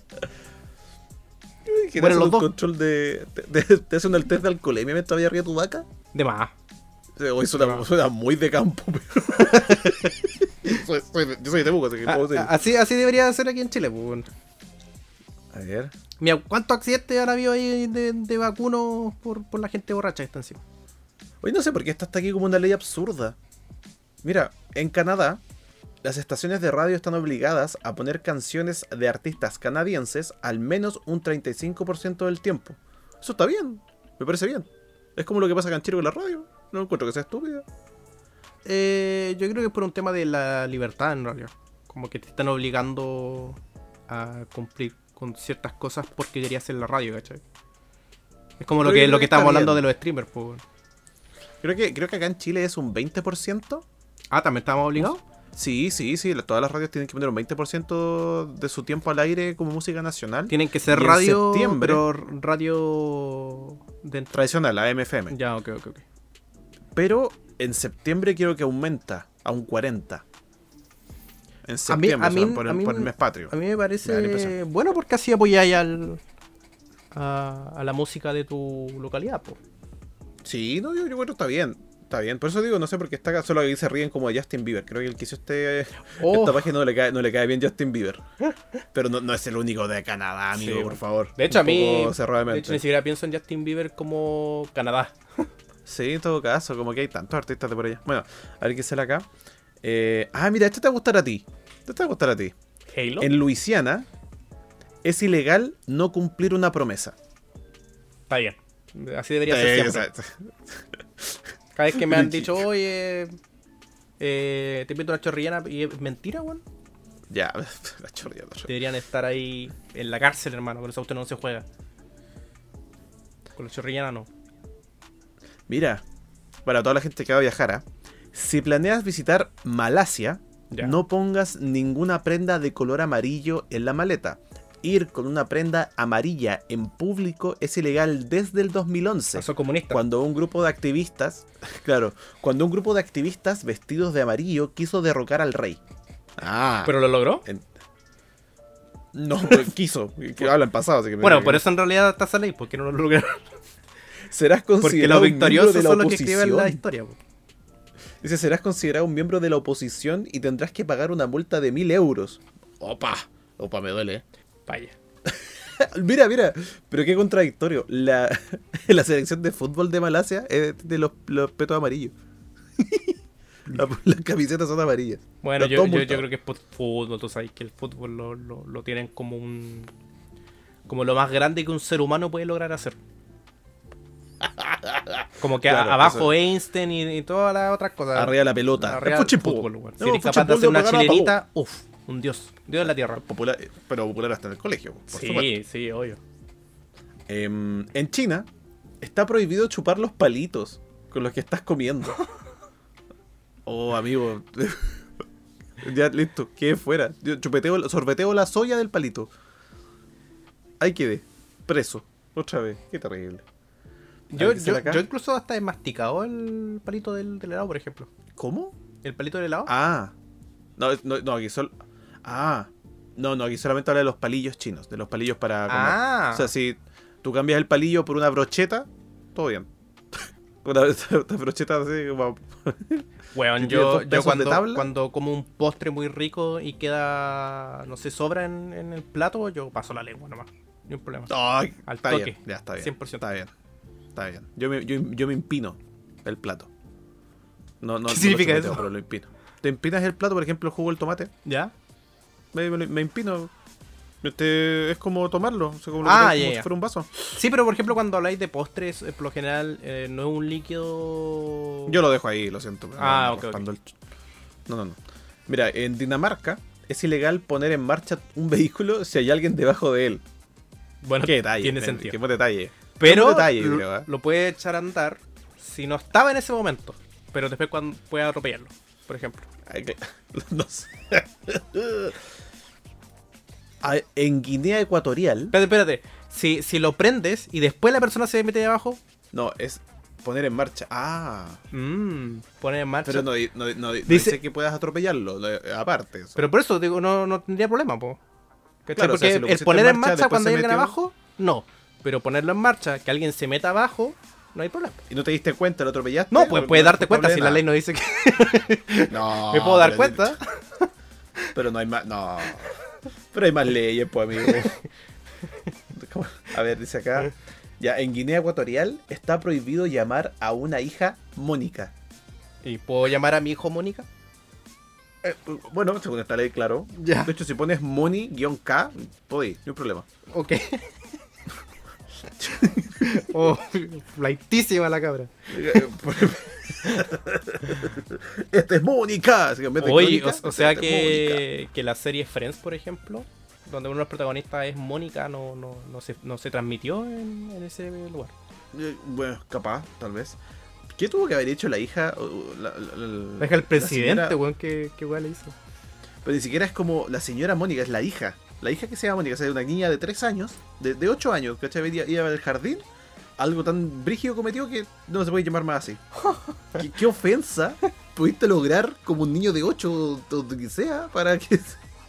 ¿Quieres Bueno, hacer los un dos. control de. ¿Te, te- te hacen el test de alcoholemia mientras había arriba tu vaca? De más. Hoy suena, suena muy de campo, pero. *laughs* soy- soy yo soy de Temuco, así que Ah, puedo así, así debería ser aquí en Chile, weón. A ver. Mira, ¿cuántos accidentes han habido ahí de, de vacunos por, por la gente borracha que está encima? Hoy no sé por qué esta está aquí como una ley absurda. Mira, en Canadá, las estaciones de radio están obligadas a poner canciones de artistas canadienses al menos un 35% del tiempo. Eso está bien, me parece bien. Es como lo que pasa acá en Chile con la radio. No encuentro que sea estúpida. Eh, yo creo que es por un tema de la libertad, en realidad. Como que te están obligando a cumplir con ciertas cosas porque querías hacer la radio, ¿cachai? Es como lo que, lo que estábamos hablando de los streamers, pues. Creo que, creo que acá en Chile es un 20%. Ah, también estábamos obligados. Sí, sí, sí. Todas las radios tienen que poner un 20% de su tiempo al aire como música nacional. Tienen que ser Y en radio, septiembre- pero radio dentro. Tradicional, la MFM. Ya, ok, ok, ok. Pero en septiembre quiero que aumenta a un 40. En A mí, septiembre, a o sea, mí- por, a el, mí- por el mes patrio. A mí me parece bueno porque así apoyáis al, a, a la música de tu localidad, pues. Sí, no, yo, yo creo que está bien. Está bien, por eso digo, no sé por qué está acá, solo ahí se ríen como de Justin Bieber. Creo que el que hizo este, Oh. esta página no le, cae, no le cae bien Justin Bieber. Pero no, no es el único de Canadá, amigo, Sí, por favor. De hecho, a mí. De hecho, ni siquiera pienso en Justin Bieber como Canadá. Sí, en todo caso, como que hay tantos artistas de por allá. Bueno, a ver qué sale acá. Eh, ah, mira, este te va a gustar a ti. Este te va a gustar a ti. Halo. En Luisiana es ilegal no cumplir una promesa. Está bien. Así debería ser Eh, siempre. Cada vez que me han dicho, oye, eh, te invito a una chorrillana y es mentira, weón. ya, *laughs* la chorrilla, la chorrilla. Deberían estar ahí en la cárcel, hermano. Por eso usted no se juega. Con la chorrillana no. Mira, para toda la gente que va a viajar, ¿ah? si planeas visitar Malasia, Ya. no pongas ninguna prenda de color amarillo en la maleta. Ir con una prenda amarilla en público es ilegal desde el 2011. Paso comunista. Cuando un grupo de activistas, *laughs* claro, cuando un grupo de activistas vestidos de amarillo quiso derrocar al rey. Ah, ¿Pero lo logró? no, *laughs* quiso, que habla en pasado, así que me- Bueno, por eso en realidad está esa ley, porque no lo lograron. *laughs* serás Porque considerado los un miembro victoriosos de la son los que escriben la historia. po. Dice, serás considerado un miembro de la oposición y tendrás que pagar una multa de mil euros. Opa, opa, me duele. *laughs* mira, mira, pero qué contradictorio. La, *laughs* la selección de fútbol de Malasia es de los, los petos amarillos. *laughs* La- las camisetas son amarillas. Bueno, yo, creo que es por fútbol, tú sabes que el fútbol lo, lo, lo tienen como un... Como lo más grande que un ser humano puede lograr hacer. Como que a- abajo Einstein y, y todas las otras cosas. Arriba la pelota. Arriba el fútbol. Si eres capaz de hacer una chilenita, uff, un dios. Dios de la tierra. Popular, pero popular hasta en el colegio. Por supuesto. Sí, sí, obvio. Em, en China está prohibido chupar los palitos con los que estás comiendo. *laughs* Oh, amigo. *laughs* ya, listo, quede fuera. Yo chupeteo, sorbeteo la soya del palito. Ahí quedé. Preso. Otra vez. Qué terrible. Yo, ¿Hay que hacer yo, yo incluso hasta he masticado el palito del, del helado, por ejemplo. ¿Cómo? ¿El palito del helado? Ah. No, no, no, aquí solo. Ah. No, no, aquí solamente habla de los palillos chinos, de los palillos para comer. Ah. O sea, si tú cambias el palillo por una brocheta, todo bien. *laughs* una, *laughs* una brocheta así como. Weón, yo, cuando, cuando como un postre muy rico y queda, no sé, sobra en, en el plato, yo paso la lengua nomás. Ni un problema. Ay, Al está toque. bien, ya está bien. 100%. Está bien. Está bien. Yo me, yo, yo me impino el plato. No, no, ¿Qué no lo significa chupeteo, eso? Pero lo impino. Te empinas el plato, por ejemplo, el jugo del tomate. ¿Ya? Me, me- me impino. Este, es como tomarlo. o sea, como, Ah, como ya, si fuera un vaso. Sí, pero por ejemplo, cuando habláis de postres, eh, por lo general eh, no es un líquido. Yo lo dejo ahí, lo siento. Ah, no, ok, el No, no, no. Mira, en Dinamarca es ilegal poner en marcha un vehículo si hay alguien debajo de él. Bueno, Qué detalle. tiene sentido. Qué buen detalle. Pero buen detalle, lo, creo, ¿eh? lo puede echar a andar si no estaba en ese momento. Pero después cuando puede atropellarlo, por ejemplo. Ay, *laughs* No sé. En Guinea Ecuatorial. Espérate, espérate. Si, si lo prendes y después la persona se mete abajo, No, es poner en marcha. Ah. mmm, pone en marcha. Pero no, di- no, di- no, di- no Dice- dice que puedas atropellarlo. lo- Aparte. eso. Pero por eso digo, no, no tendría problema, po. Claro, o sea, Porque si el poner en marcha, cuando alguien metió- abajo, no. Pero ponerlo en marcha, que alguien se meta abajo, no hay problema. ¿Y no te diste cuenta? ¿Lo atropellaste? No, pues puedes darte cuenta si la ley no dice que *laughs* *laughs* No. me puedo dar cuenta. Pero no hay más. No. Pero hay más leyes, pues, amigo. *laughs* A ver, dice acá. Ya, en Guinea Ecuatorial está prohibido llamar a una hija Mónica. ¿Y puedo llamar a mi hijo Mónica? Eh, bueno, según esta ley, claro. Ya. De hecho, si pones Moni-K, podéis, no hay problema. Ok. *laughs* *laughs* oh, flaitísima la cabra. *laughs* Este es Mónica. Oye, o, o sea este que, que la serie Friends, por ejemplo, donde uno de los protagonistas es Mónica, no, no, no, se, no se transmitió en, en ese lugar. Eh, Bueno, capaz, tal vez. ¿Qué tuvo que haber hecho la hija? La, la- la- Deja el la presidente, señora- weón, que, que weón le hizo. Pero ni siquiera es como la señora Mónica, es la hija. La hija que se llama Mónica, o sea, una niña de 3 años, de, de 8 años, ¿cachai? Iba, iba al jardín, algo tan brígido cometió que no se puede llamar más así. *laughs* ¿Qué, qué ofensa pudiste lograr como un niño de 8 o donde que sea para que...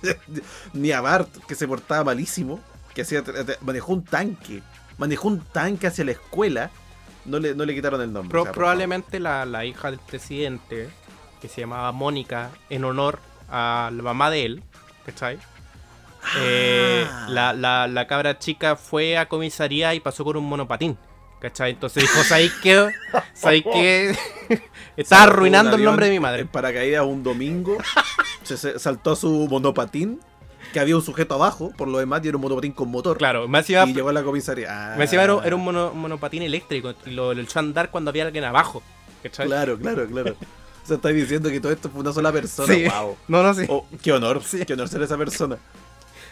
*laughs* Ni a Bart, que se portaba malísimo, que hacía, manejó un tanque, manejó un tanque hacia la escuela no le, no le quitaron el nombre. Pro- o sea, por probablemente la, la hija del presidente, que se llamaba Mónica, en honor a la mamá de él, ¿cachai? Eh, Ah. la, la, la cabra chica fue a comisaría y pasó con un monopatín. ¿Cachai? Entonces dijo, ¿sabéis qué? ¿Sabéis qué? *laughs* Está favor. arruinando el nombre de mi madre. En paracaídas un domingo, se, se saltó su monopatín, que había un sujeto abajo, por lo demás, y era un monopatín con motor. Claro, me encima, Y llegó a la comisaría. Ah, me encima era, era un mono- monopatín eléctrico y lo, lo echó a andar cuando había alguien abajo. ¿Cachai? Claro, claro, claro. O sea, estáis diciendo que todo esto fue una sola persona. Sí. Wow. No, no, sí. Oh, qué honor, Sí. qué honor ser esa persona.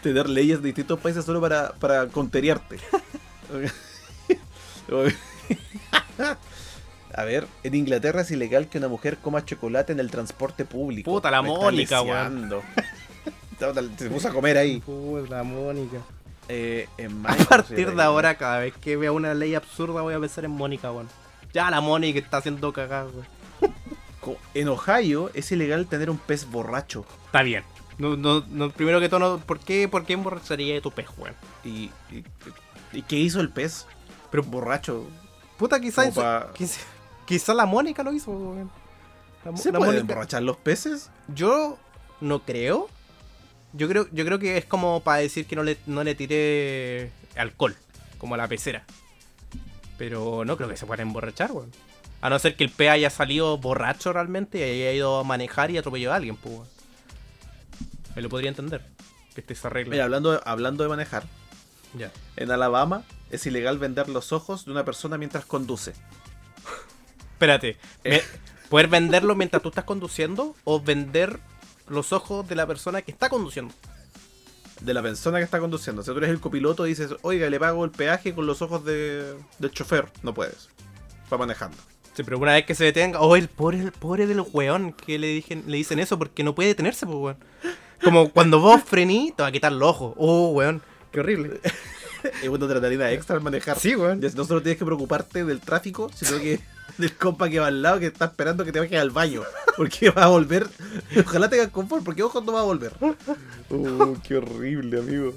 Tener leyes de distintos países solo para, para conteriarte. *laughs* A ver, en Inglaterra es ilegal que una mujer coma chocolate en el transporte público. Puta, la Me Mónica, lisiando. *laughs* Se puso a comer ahí. Puta, Mónica. Eh, en A partir de ahora, cada vez que vea una ley absurda, voy a pensar en Mónica, weón. Ya la Mónica está haciendo cagada, weón. *laughs* Co- En Ohio es ilegal tener un pez borracho. Está bien. No, no, no, primero que todo, no, ¿por qué, por qué emborracharía de tu pez, weón? ¿Y, y, y qué hizo el pez? Pero- borracho. Puta, quizás Como pa- quizá, quizá la Mónica lo hizo, weón. La, ¿Se la Mónica- emborrachar los peces? Yo no creo. Yo creo, yo creo que es como para decir que no le, no le tire alcohol, como a la pecera. Pero no creo que se pueda emborrachar, weón. A no ser que el pez haya salido borracho realmente y haya ido a manejar y atropelló a alguien, pues, weón. Me lo podría entender. Que se arregle. Mira, hablando de, hablando de manejar, Ya. en Alabama es ilegal vender los ojos de una persona mientras conduce. Espérate. Eh. me- ¿Poder venderlo mientras tú estás conduciendo o vender los ojos de la persona que está conduciendo? De la persona que está conduciendo. Si tú eres el copiloto y dices, oiga, le pago el peaje con los ojos de, del chofer. No puedes. Va manejando. Sí, pero una vez que se detenga, oh, el pobre, el pobre del weón que le, dije, le dicen eso porque no puede detenerse, pues, weón. Como cuando vos frení, te va a quitar los ojos. Oh, weón, qué horrible. Es una adrenalina extra al manejar. Sí, weón. Ya No solo tienes que preocuparte del tráfico, sino que *laughs* del compa que va al lado que está esperando que te bajes al baño. Porque va a volver. Ojalá tengas confort, porque ojos no va a volver. Oh, qué horrible, amigo.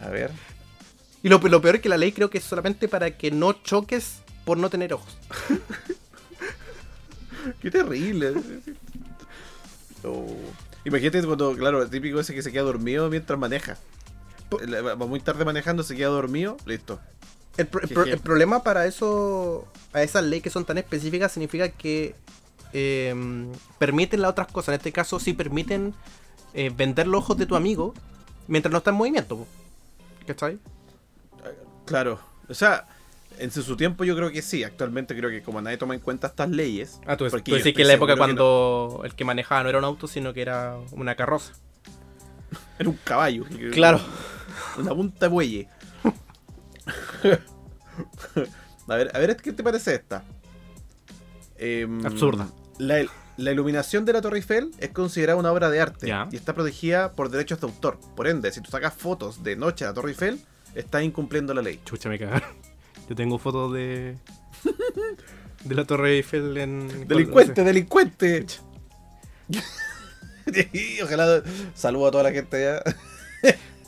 A ver. Y lo, lo peor es que la ley creo que es solamente para que no choques por no tener ojos. Qué terrible. Oh. Imagínate cuando, claro, el típico ese que se queda dormido mientras maneja. Va muy tarde manejando, se queda dormido, listo. El, pro- el ¿Qué- pro- qué? el problema para eso, a esas leyes que son tan específicas, significa que eh, permiten las otras cosas. En este caso, sí permiten eh, vender los ojos de tu amigo mientras no está en movimiento. ¿Cachai? Claro. O sea, en su, su tiempo yo creo que sí. Actualmente creo que como nadie toma en cuenta estas leyes. Ah, tú, porque tú decís que en la época que cuando el que manejaba no era un auto, sino que era una carroza. *laughs* era un caballo. Claro. Una punta de bueye. *laughs* a ver, a ver, ¿qué te parece esta? Em, Absurda. La, la iluminación de la Torre Eiffel es considerada una obra de arte Ya. y está protegida por derechos de autor. Por ende, si tú sacas fotos de noche a la Torre Eiffel, estás incumpliendo la ley. Chucha, me cagaron. Yo tengo fotos de. de la Torre Eiffel en. ¡Delincuente, delincuente! *laughs* Ojalá saludo a toda la gente allá.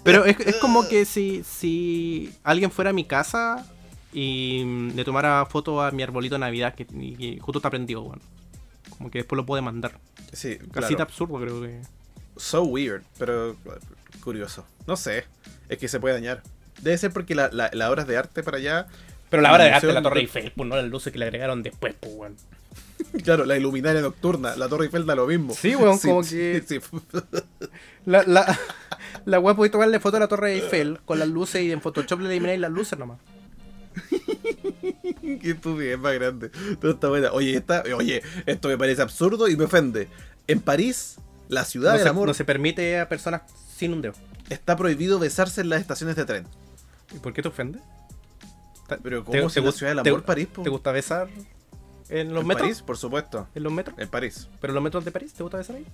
Pero es, es como que si, si alguien fuera a mi casa y le tomara foto a mi arbolito de Navidad que, y justo está prendido, weón. Como que después lo puede mandar. Sí, claro. absurdo, creo que. So weird, pero curioso. No sé, es que se puede dañar. Debe ser porque la, la, la obra es de arte para allá. Pero la hora de arte de la Torre Eiffel, pues no las luces que le agregaron después, pues, weón. *laughs* Claro, la iluminaria nocturna, la Torre Eiffel da lo mismo. Sí, weón, como que- sí. *laughs* La, la, *laughs* la weá podéis tomarle foto a la Torre Eiffel con las luces y en Photoshop le elimináis las luces nomás. Qué estupidez más grande. Todo está buena. Oye, esta, oye, esto me parece absurdo y me ofende. En París, la ciudad No del se, amor, no se permite a personas sin un dedo. está prohibido besarse en las estaciones de tren. ¿Y por qué te ofende? Pero ¿Te- ¿cómo te si la gust- ciudad del te- amor, París? po? ¿Te gusta besar en los en metros? París, por supuesto. ¿En los metros? En París, ¿Pero en los metros de París? ¿Te gusta besar ahí?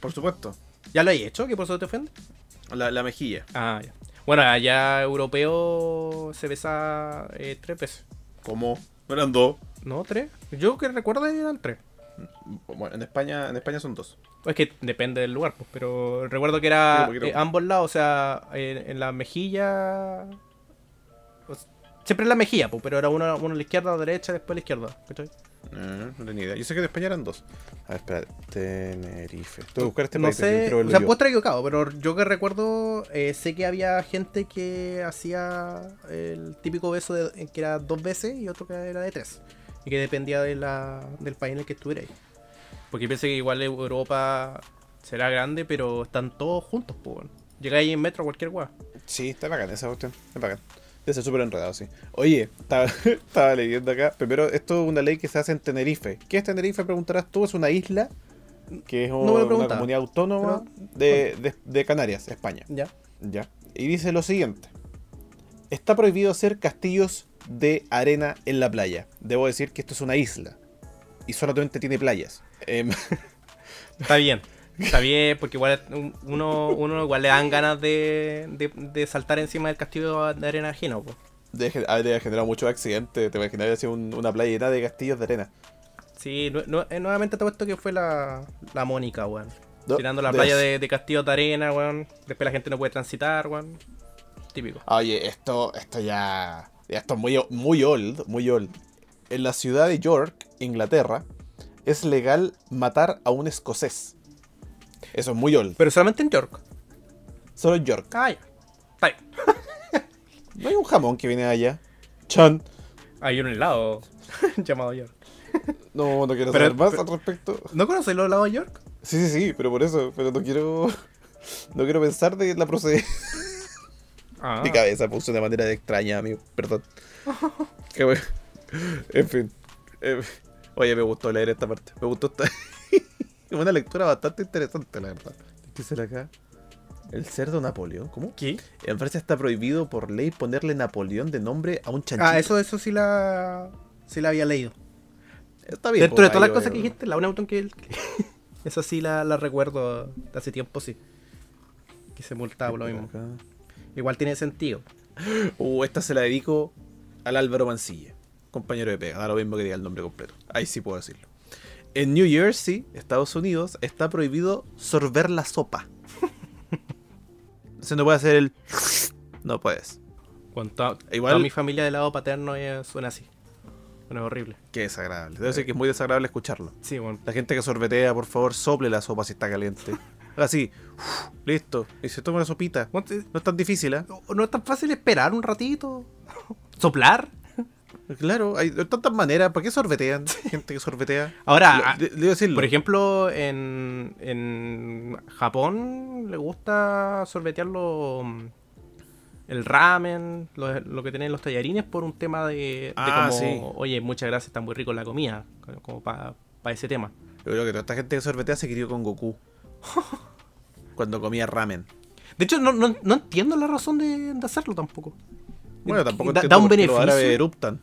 por supuesto. ¿Ya lo hay hecho? ¿Que por eso te ofende? La, la mejilla. Ah, ya. Bueno, allá europeo se besa eh, tres veces. ¿Cómo? ¿No eran dos? ¿No? ¿Tres? Yo que recuerdo eran tres. Bueno, en España, en España son dos. Es que depende del lugar, pues, pero recuerdo que era eh, ambos lados, o sea, en, en la mejilla. Siempre en la mejilla, pues, pero era uno, uno a la izquierda, a la derecha, después a la izquierda. ¿cachai? Eh, no tenía idea. Yo sé que en España eran dos. A ver, espera. Tenerife. Buscar este no país, sé, o sea, puedo estar equivocado, pero yo que recuerdo, eh, sé que había gente que hacía el típico beso de, que era dos veces y otro que era de tres. Y que dependía de la, del país en el que estuvierais. Porque pienso que igual Europa será grande, pero están todos juntos, pues. Llegáis en metro a cualquier weá. Sí, está bacán esa cuestión. Está bacán. Debe ser súper enredado, sí. Oye, estaba, *laughs* estaba leyendo acá. Primero, esto es una ley que se hace en Tenerife. ¿Qué es Tenerife? Preguntarás tú. Es una isla que es No una comunidad autónoma Pero- de, de- de Canarias, España. Ya. Ya. Y dice lo siguiente. Está prohibido hacer castillos de arena en la playa. Debo decir que esto es una isla. Y solamente tiene playas. Em, *laughs* Está bien. Está bien, porque igual un- uno, uno igual le dan ganas de, de, de saltar encima del castillo de arena ajeno, pues. debe gen- debe generar muchos accidentes. Te imaginas así un- una playa llena de castillos de arena. Sí, eh, nuevamente te puesto que fue la, la Mónica, weón. No, Tirando la de- playa de, de castillos de arena, weón. Después la gente no puede transitar, weón. Típico. Oye, esto, esto ya. ya Esto es muy, muy old, muy old. En la ciudad de York, Inglaterra, es legal matar a un escocés. Eso es muy old. Pero solamente en York. Solo en York. Ah, ya. Está bien. *laughs* No hay un jamón que viene de allá. Chan. Hay un helado *laughs* llamado York. No, no quiero Pero- saber más pero- al respecto. ¿No conocéis los helados de York? Sí, sí, sí, pero por eso. Pero no quiero. *laughs* No quiero pensar de la procedencia. Ah. Mi cabeza puso de manera extraña, amigo. Perdón. Qué bueno. En fin. Eh, Oye, me gustó leer esta parte. Me gustó esta. Es una lectura bastante interesante, la verdad. ¿Qué será acá? El cerdo Napoleón. ¿Cómo? ¿Qué? En Francia está prohibido por ley ponerle Napoleón de nombre a un chanchito. Ah, eso, eso sí la. Sí la había leído. está bien. Dentro de pues, todas las cosas que dijiste, la única cuestión que. *laughs* Esa sí la, la recuerdo de hace tiempo, sí. Que se multaba lo mismo. Acá. Igual tiene sentido. Uh, esta se la dedico al Álvaro Mancilla, compañero de pega. Da lo mismo que diga el nombre completo. Ahí sí puedo decirlo. En New Jersey, Estados Unidos, está prohibido sorber la sopa. Se no puede hacer el. *sniffs* No puedes. Cuando toda, Igual- toda mi familia del lado paterno suena así. Suena horrible. Qué desagradable. Debe ser que es muy desagradable escucharlo. Sí, bueno. La gente que sorbetea, por favor, sople la sopa si está caliente. Así, *sniffs* listo. Y se toma una sopita. Bueno, No es tan difícil, ¿eh? No, no es tan fácil esperar un ratito. *laughs* Soplar. Claro, hay tantas maneras. ¿Para qué sorbetean? Gente que sorbetea. Ahora, Le- le- debo decirlo. por ejemplo, en, en Japón le gusta sorbetearlo mm, el ramen, lo, lo que tienen los tallarines por un tema de, de Ah, como, sí. oye, muchas gracias, está muy rico la comida, como para ese tema. Yo creo que toda esta gente que sorbetea se crió con Goku. *laughs* Cuando comía ramen. De hecho, no, no, no entiendo la razón de, de hacerlo tampoco. Bueno, tampoco da, da un los beneficio. árabes eruptan.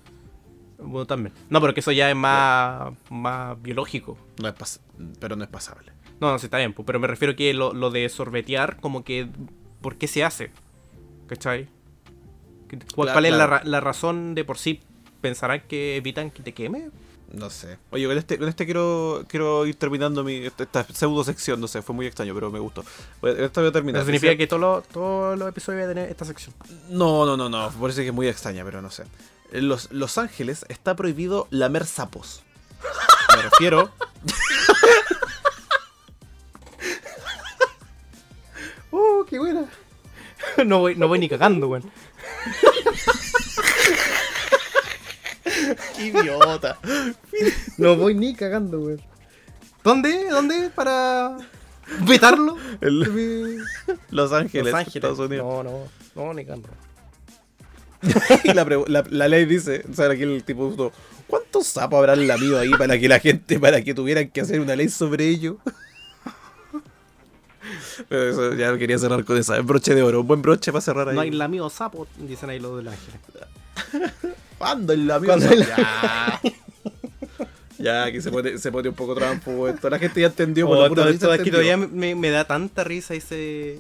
Bueno, también. No, pero que eso ya es más, más biológico. No es pas- pero no es pasable. No, no, sí está bien, pues, pero me refiero que lo, lo de sorbetear, como que. ¿Por qué se hace? ¿Cachai? ¿Qué- ¿Cuál, cuál es la, la razón de por sí? ¿Pensarán que evitan que te queme? No sé. Oye, con este, con este quiero, quiero ir terminando mi, esta, pseudo sección. No sé, fue muy extraño, pero me gustó. Voy- Esta voy a terminar. Eso significa que todos los, episodios van a tener esta sección. No, no, no, no. Parece que es muy extraña, pero no sé. En Los, los Ángeles está prohibido lamer sapos. Me refiero. *laughs* *laughs* ¡Oh, qué buena! *laughs* no, voy, no voy ni cagando, weón. ¡Qué *laughs* idiota! No voy ni cagando, weón. ¿Dónde? ¿Dónde? Para vetarlo. El- Los Ángeles, Los Ángeles. Estados Unidos. No, no, no, ni cagando. *laughs* Y la, pre- la- la ley dice, o sea, aquí el tipo puso, ¿cuántos sapos habrán lamido ahí para que la gente, para que tuvieran que hacer una ley sobre ello? Pero eso ya quería cerrar con esa, broche de oro, un buen broche para cerrar ahí. No hay lamido sapo, dicen ahí los del ángel. ¿Cuándo el lamido? ¿Cuándo el- Ya. *laughs* Ya, aquí se pone, se pone un poco trampo esto. La gente ya entendió. por Oh, la pura todo que entendió. todavía me, me da tanta risa ese.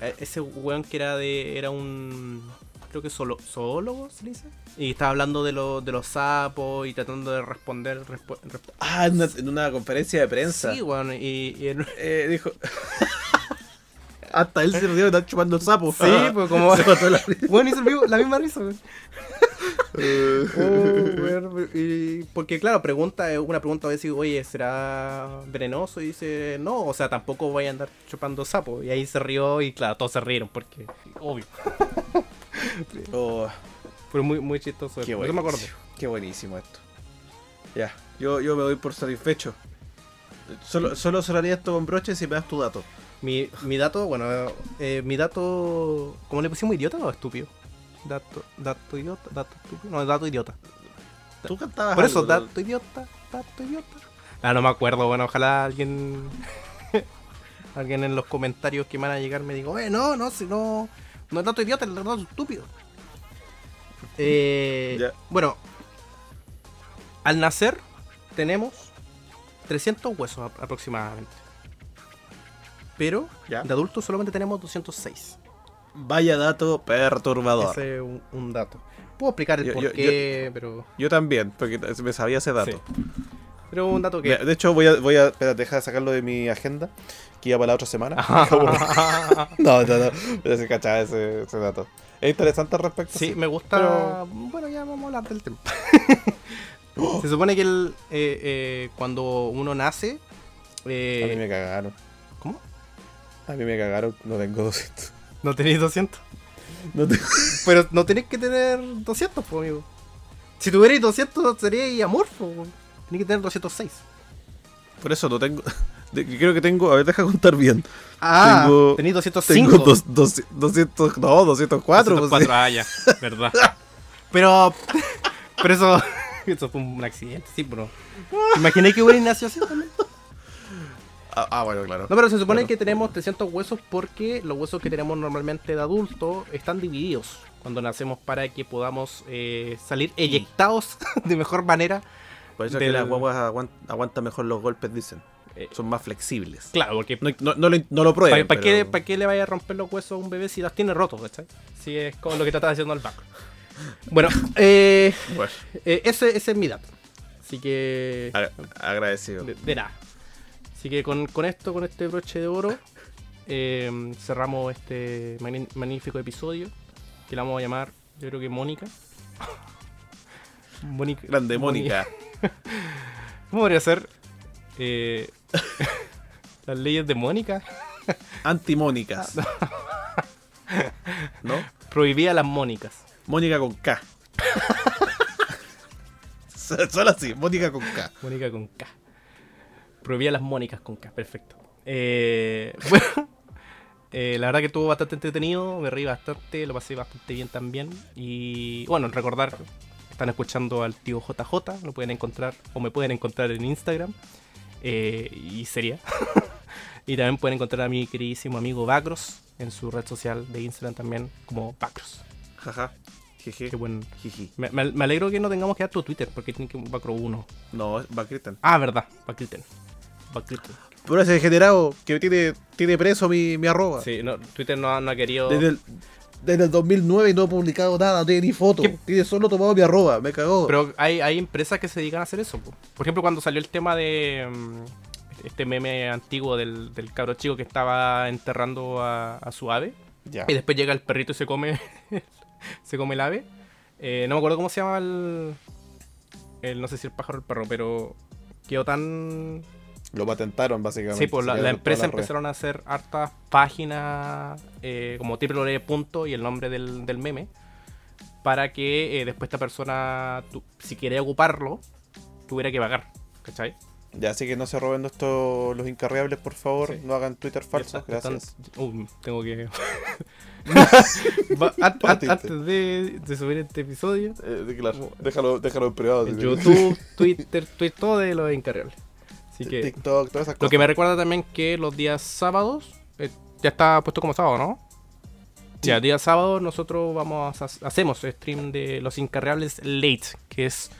eh, Ese weón que era de. Era un. Creo que solo, zoólogo, se dice. Y estaba hablando de, lo- de los sapos y tratando de responder. respo- resp- Ah, en una, en una conferencia de prensa. sí, weón. Y, y *laughs* Eh, dijo. *laughs* Hasta él se río de estar chupando sapos. Sí, pues como. Se la. Bueno, hizo la misma risa, weón. Oh, weón, y- porque claro, pregunta, es una pregunta a veces, oye, ¿será venenoso? Y dice, no, o sea, tampoco voy a andar chupando sapo. Y ahí se rió y claro, todos se rieron porque, obvio. *laughs* Oh, Pero muy, muy chistoso. qué me acuerdo. Qué buenísimo esto. Ya, yo, yo me doy por satisfecho. Solo, solo cerraría esto con broche si me das tu dato. Mi, mi dato, bueno, eh, mi dato, ¿cómo le pusimos idiota o estúpido? Dato, dato idiota, dato estúpido, no, dato idiota. Tú cantabas Por eso, algo, ¿no? dato idiota, dato idiota. Ah, no me acuerdo, bueno, ojalá alguien *laughs* alguien en los comentarios que van a llegar me diga, eh, no, no, si no, no es dato idiota, es dato estúpido. Eh. Bueno, al nacer tenemos 300 huesos ap- aproximadamente. Pero de adultos solamente tenemos 206. Vaya dato perturbador. Ese es un, un dato. Puedo explicar el Yo- por yo- qué, pero, Yo también, porque me sabía ese dato. Sí. pero un dato que... De hecho, voy a, voy a espera, deja de sacarlo de mi agenda, que iba para la otra semana. *laughs* *laughs* no, no, no, pero se cachaba ese, ese dato. Es interesante al respecto. Sí, me gusta. Pero- Bueno, ya vamos a hablar del tema. *laughs* Se supone que el, eh, eh, cuando uno nace. eh, A mí me cagaron. ¿Cómo? A mí me cagaron, no tengo 200. No tenéis 200. No tengo- *laughs* Pero no tenéis que tener 200, pues, amigo. Si tuvierais 200 seríais amorfo. Tenéis que tener 206. Por eso no tengo. *laughs* creo que tengo. A ver, deja contar bien. Ah, Tengo- tenéis 205. Tengo dos, dos- 200. No, 204. pues, 204, ah, ya, verdad. *laughs* Pero. Pero eso. Eso fue un accidente, sí, bro. Imaginé que hubiera nacido así también. Ah, ah, bueno, claro. No, pero se supone Claro. que tenemos 300 huesos porque los huesos que tenemos normalmente de adulto están divididos cuando nacemos para que podamos eh, salir eyectados *laughs* de mejor manera. Por eso del- que las guaguas aguant- aguantan mejor los golpes, dicen. Eh, Son más flexibles. claro, porque No, no, no lo, no lo prueben. ¿para qué, pero- pa' qué le vaya a romper los huesos a un bebé si las tiene rotos, ¿cachai? Si es como lo que está haciendo el Baco. *laughs* Bueno, eh, Bueno, ese, ese es mi dato. Así que... agra- agradecido. De, de nada. Así que con, con esto, con este broche de oro, eh, cerramos este magnífico episodio. Que la vamos a llamar, yo creo que Mónica. *laughs* Mónica. Grande Mónica. *laughs* ¿Cómo podría ser? Eh, *laughs* las leyes de Mónica. Antimónicas. ¿No? Prohibía las Mónicas. Mónica con K. So- Solo así, Mónica con K. Mónica con K. Prohibía las Mónicas con K, perfecto. Eh, *laughs* bueno, eh, la verdad que estuvo bastante entretenido, me reí bastante, lo pasé bastante bien también. Y bueno, recordar, están escuchando al tío JJ, lo pueden encontrar o me pueden encontrar en Instagram. eh, y sería. *laughs* y también pueden encontrar a mi queridísimo amigo Bacros en su red social de Instagram también como Bacros. Jaja. Jeje. Qué buen. Jiji. Me, alegro que no tengamos que dar tu Twitter porque tiene que un Bacro 1. No, va Cristian. Ah, verdad, Bacriten. Por ese degenerado que tiene, tiene preso mi, mi arroba. Sí, no, Twitter no, ha- no ha querido. Desde el, desde el 2009 y no he publicado nada, no tiene ni foto. ¿Qué? Tiene solo tomado mi arroba, me cagó. Pero hay, hay empresas que se dedican a hacer eso. po. Por ejemplo, cuando salió el tema de mm, este meme antiguo del, del cabro chico que estaba enterrando a, a su ave ya. y después llega el perrito y se come *laughs* se come el ave. Eh, no me acuerdo cómo se llama el, el no sé si el pájaro o el perro, pero quedó tan Lo patentaron, básicamente. Sí, pues la, la empresa empezaron a hacer hartas páginas eh, como www. punto y el nombre del, del meme para que eh, después esta persona, tu- si quería ocuparlo, tuviera que pagar. ¿Cachai? Ya, así que no se roben estos los incarriables, por favor. Sí. No hagan Twitter falsos, está- gracias. están- uh, tengo que... *laughs* Antes de, de subir este episodio, Eh, claro, déjalo, déjalo en privado. en YouTube, Twitter, Twitter, todo de los encargables. Así que... TikTok, todas esas Lo que me recuerda también que los días sábados, eh, ya está puesto como sábado, ¿no? Sí. Ya, día sábado nosotros vamos a, hacemos stream de Los Incarreables Late, que es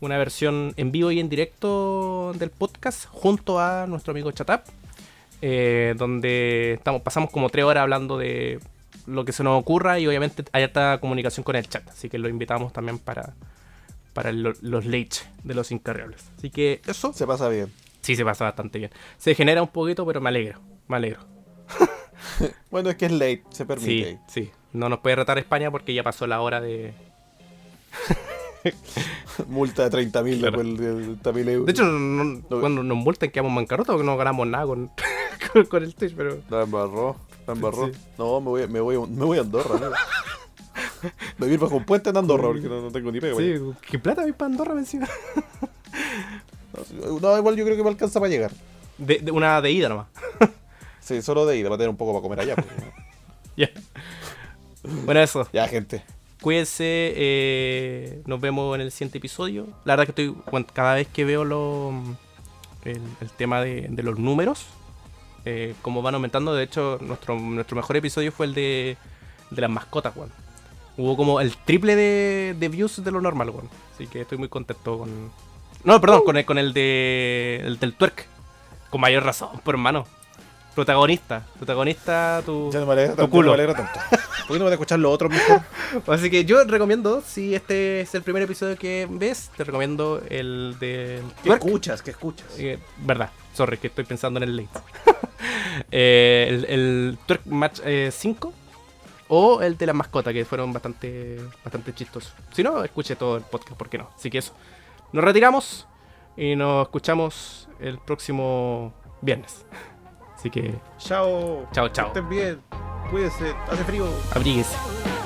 una versión en vivo y en directo del podcast junto a nuestro amigo Chatap, eh, donde estamos, pasamos como tres horas hablando de lo que se nos ocurra y obviamente hay alta comunicación con el chat, así que lo invitamos también para, para el- los late de Los Incarreables. Así que eso Se pasa bien. Sí, se pasa bastante bien. Se genera un poquito, pero me alegro. Me alegro. *laughs* Bueno, es que es late, se permite. Sí, sí. No nos puede retar España porque ya pasó la hora de. *laughs* Multa de 30 mil Claro. después euros. De hecho, no- cuando nos multan quedamos en bancarrota porque no ganamos nada con, *laughs* con, con el Twitch, pero... La embarró, la embarró. Sí. No, me voy, me voy, me voy a Andorra, ¿no? Vivir bajo un puente en Andorra, porque no, no tengo ni pega. Sí, ¿qué plata hay para Andorra encima? No, igual yo creo que me alcanza para llegar. De, de una de ida nomás. *laughs* Sí, solo de ida, para tener un poco para comer allá. pues. *laughs* Ya. Bueno, eso. ya, gente. Cuídense. eh, nos vemos en el siguiente episodio. La verdad que estoy. cada vez que veo lo, el, el tema de, de los números, eh, como van aumentando. De hecho, nuestro, nuestro mejor episodio fue el de, de las mascotas, weón. Hubo como el triple de, de views de lo normal, weón. Así que estoy muy contento con. No, perdón, con el, con el de. El del twerk. Con mayor razón, por hermano. Protagonista. Protagonista, tu. Ya no me alegra Tu tanto. culo. No me alegra tanto. ¿Por qué no voy a escuchar los otros mejor? *laughs* Así que yo recomiendo, si este es el primer episodio que ves, te recomiendo el de ¿Qué Twerk. escuchas? ¿Qué escuchas? Eh, verdad, sorry, que estoy pensando en el late. *laughs* Eh, el, el Twerk Match eh, 5 o el de las mascotas, que fueron bastante, bastante chistosos. Si no, escuche todo el podcast, ¿por qué no? Así que eso. Nos retiramos y nos escuchamos el próximo viernes. Así que, Chao. chao, Que chao. estén bien. Cuídense. Hace frío. Abríguense. Bye.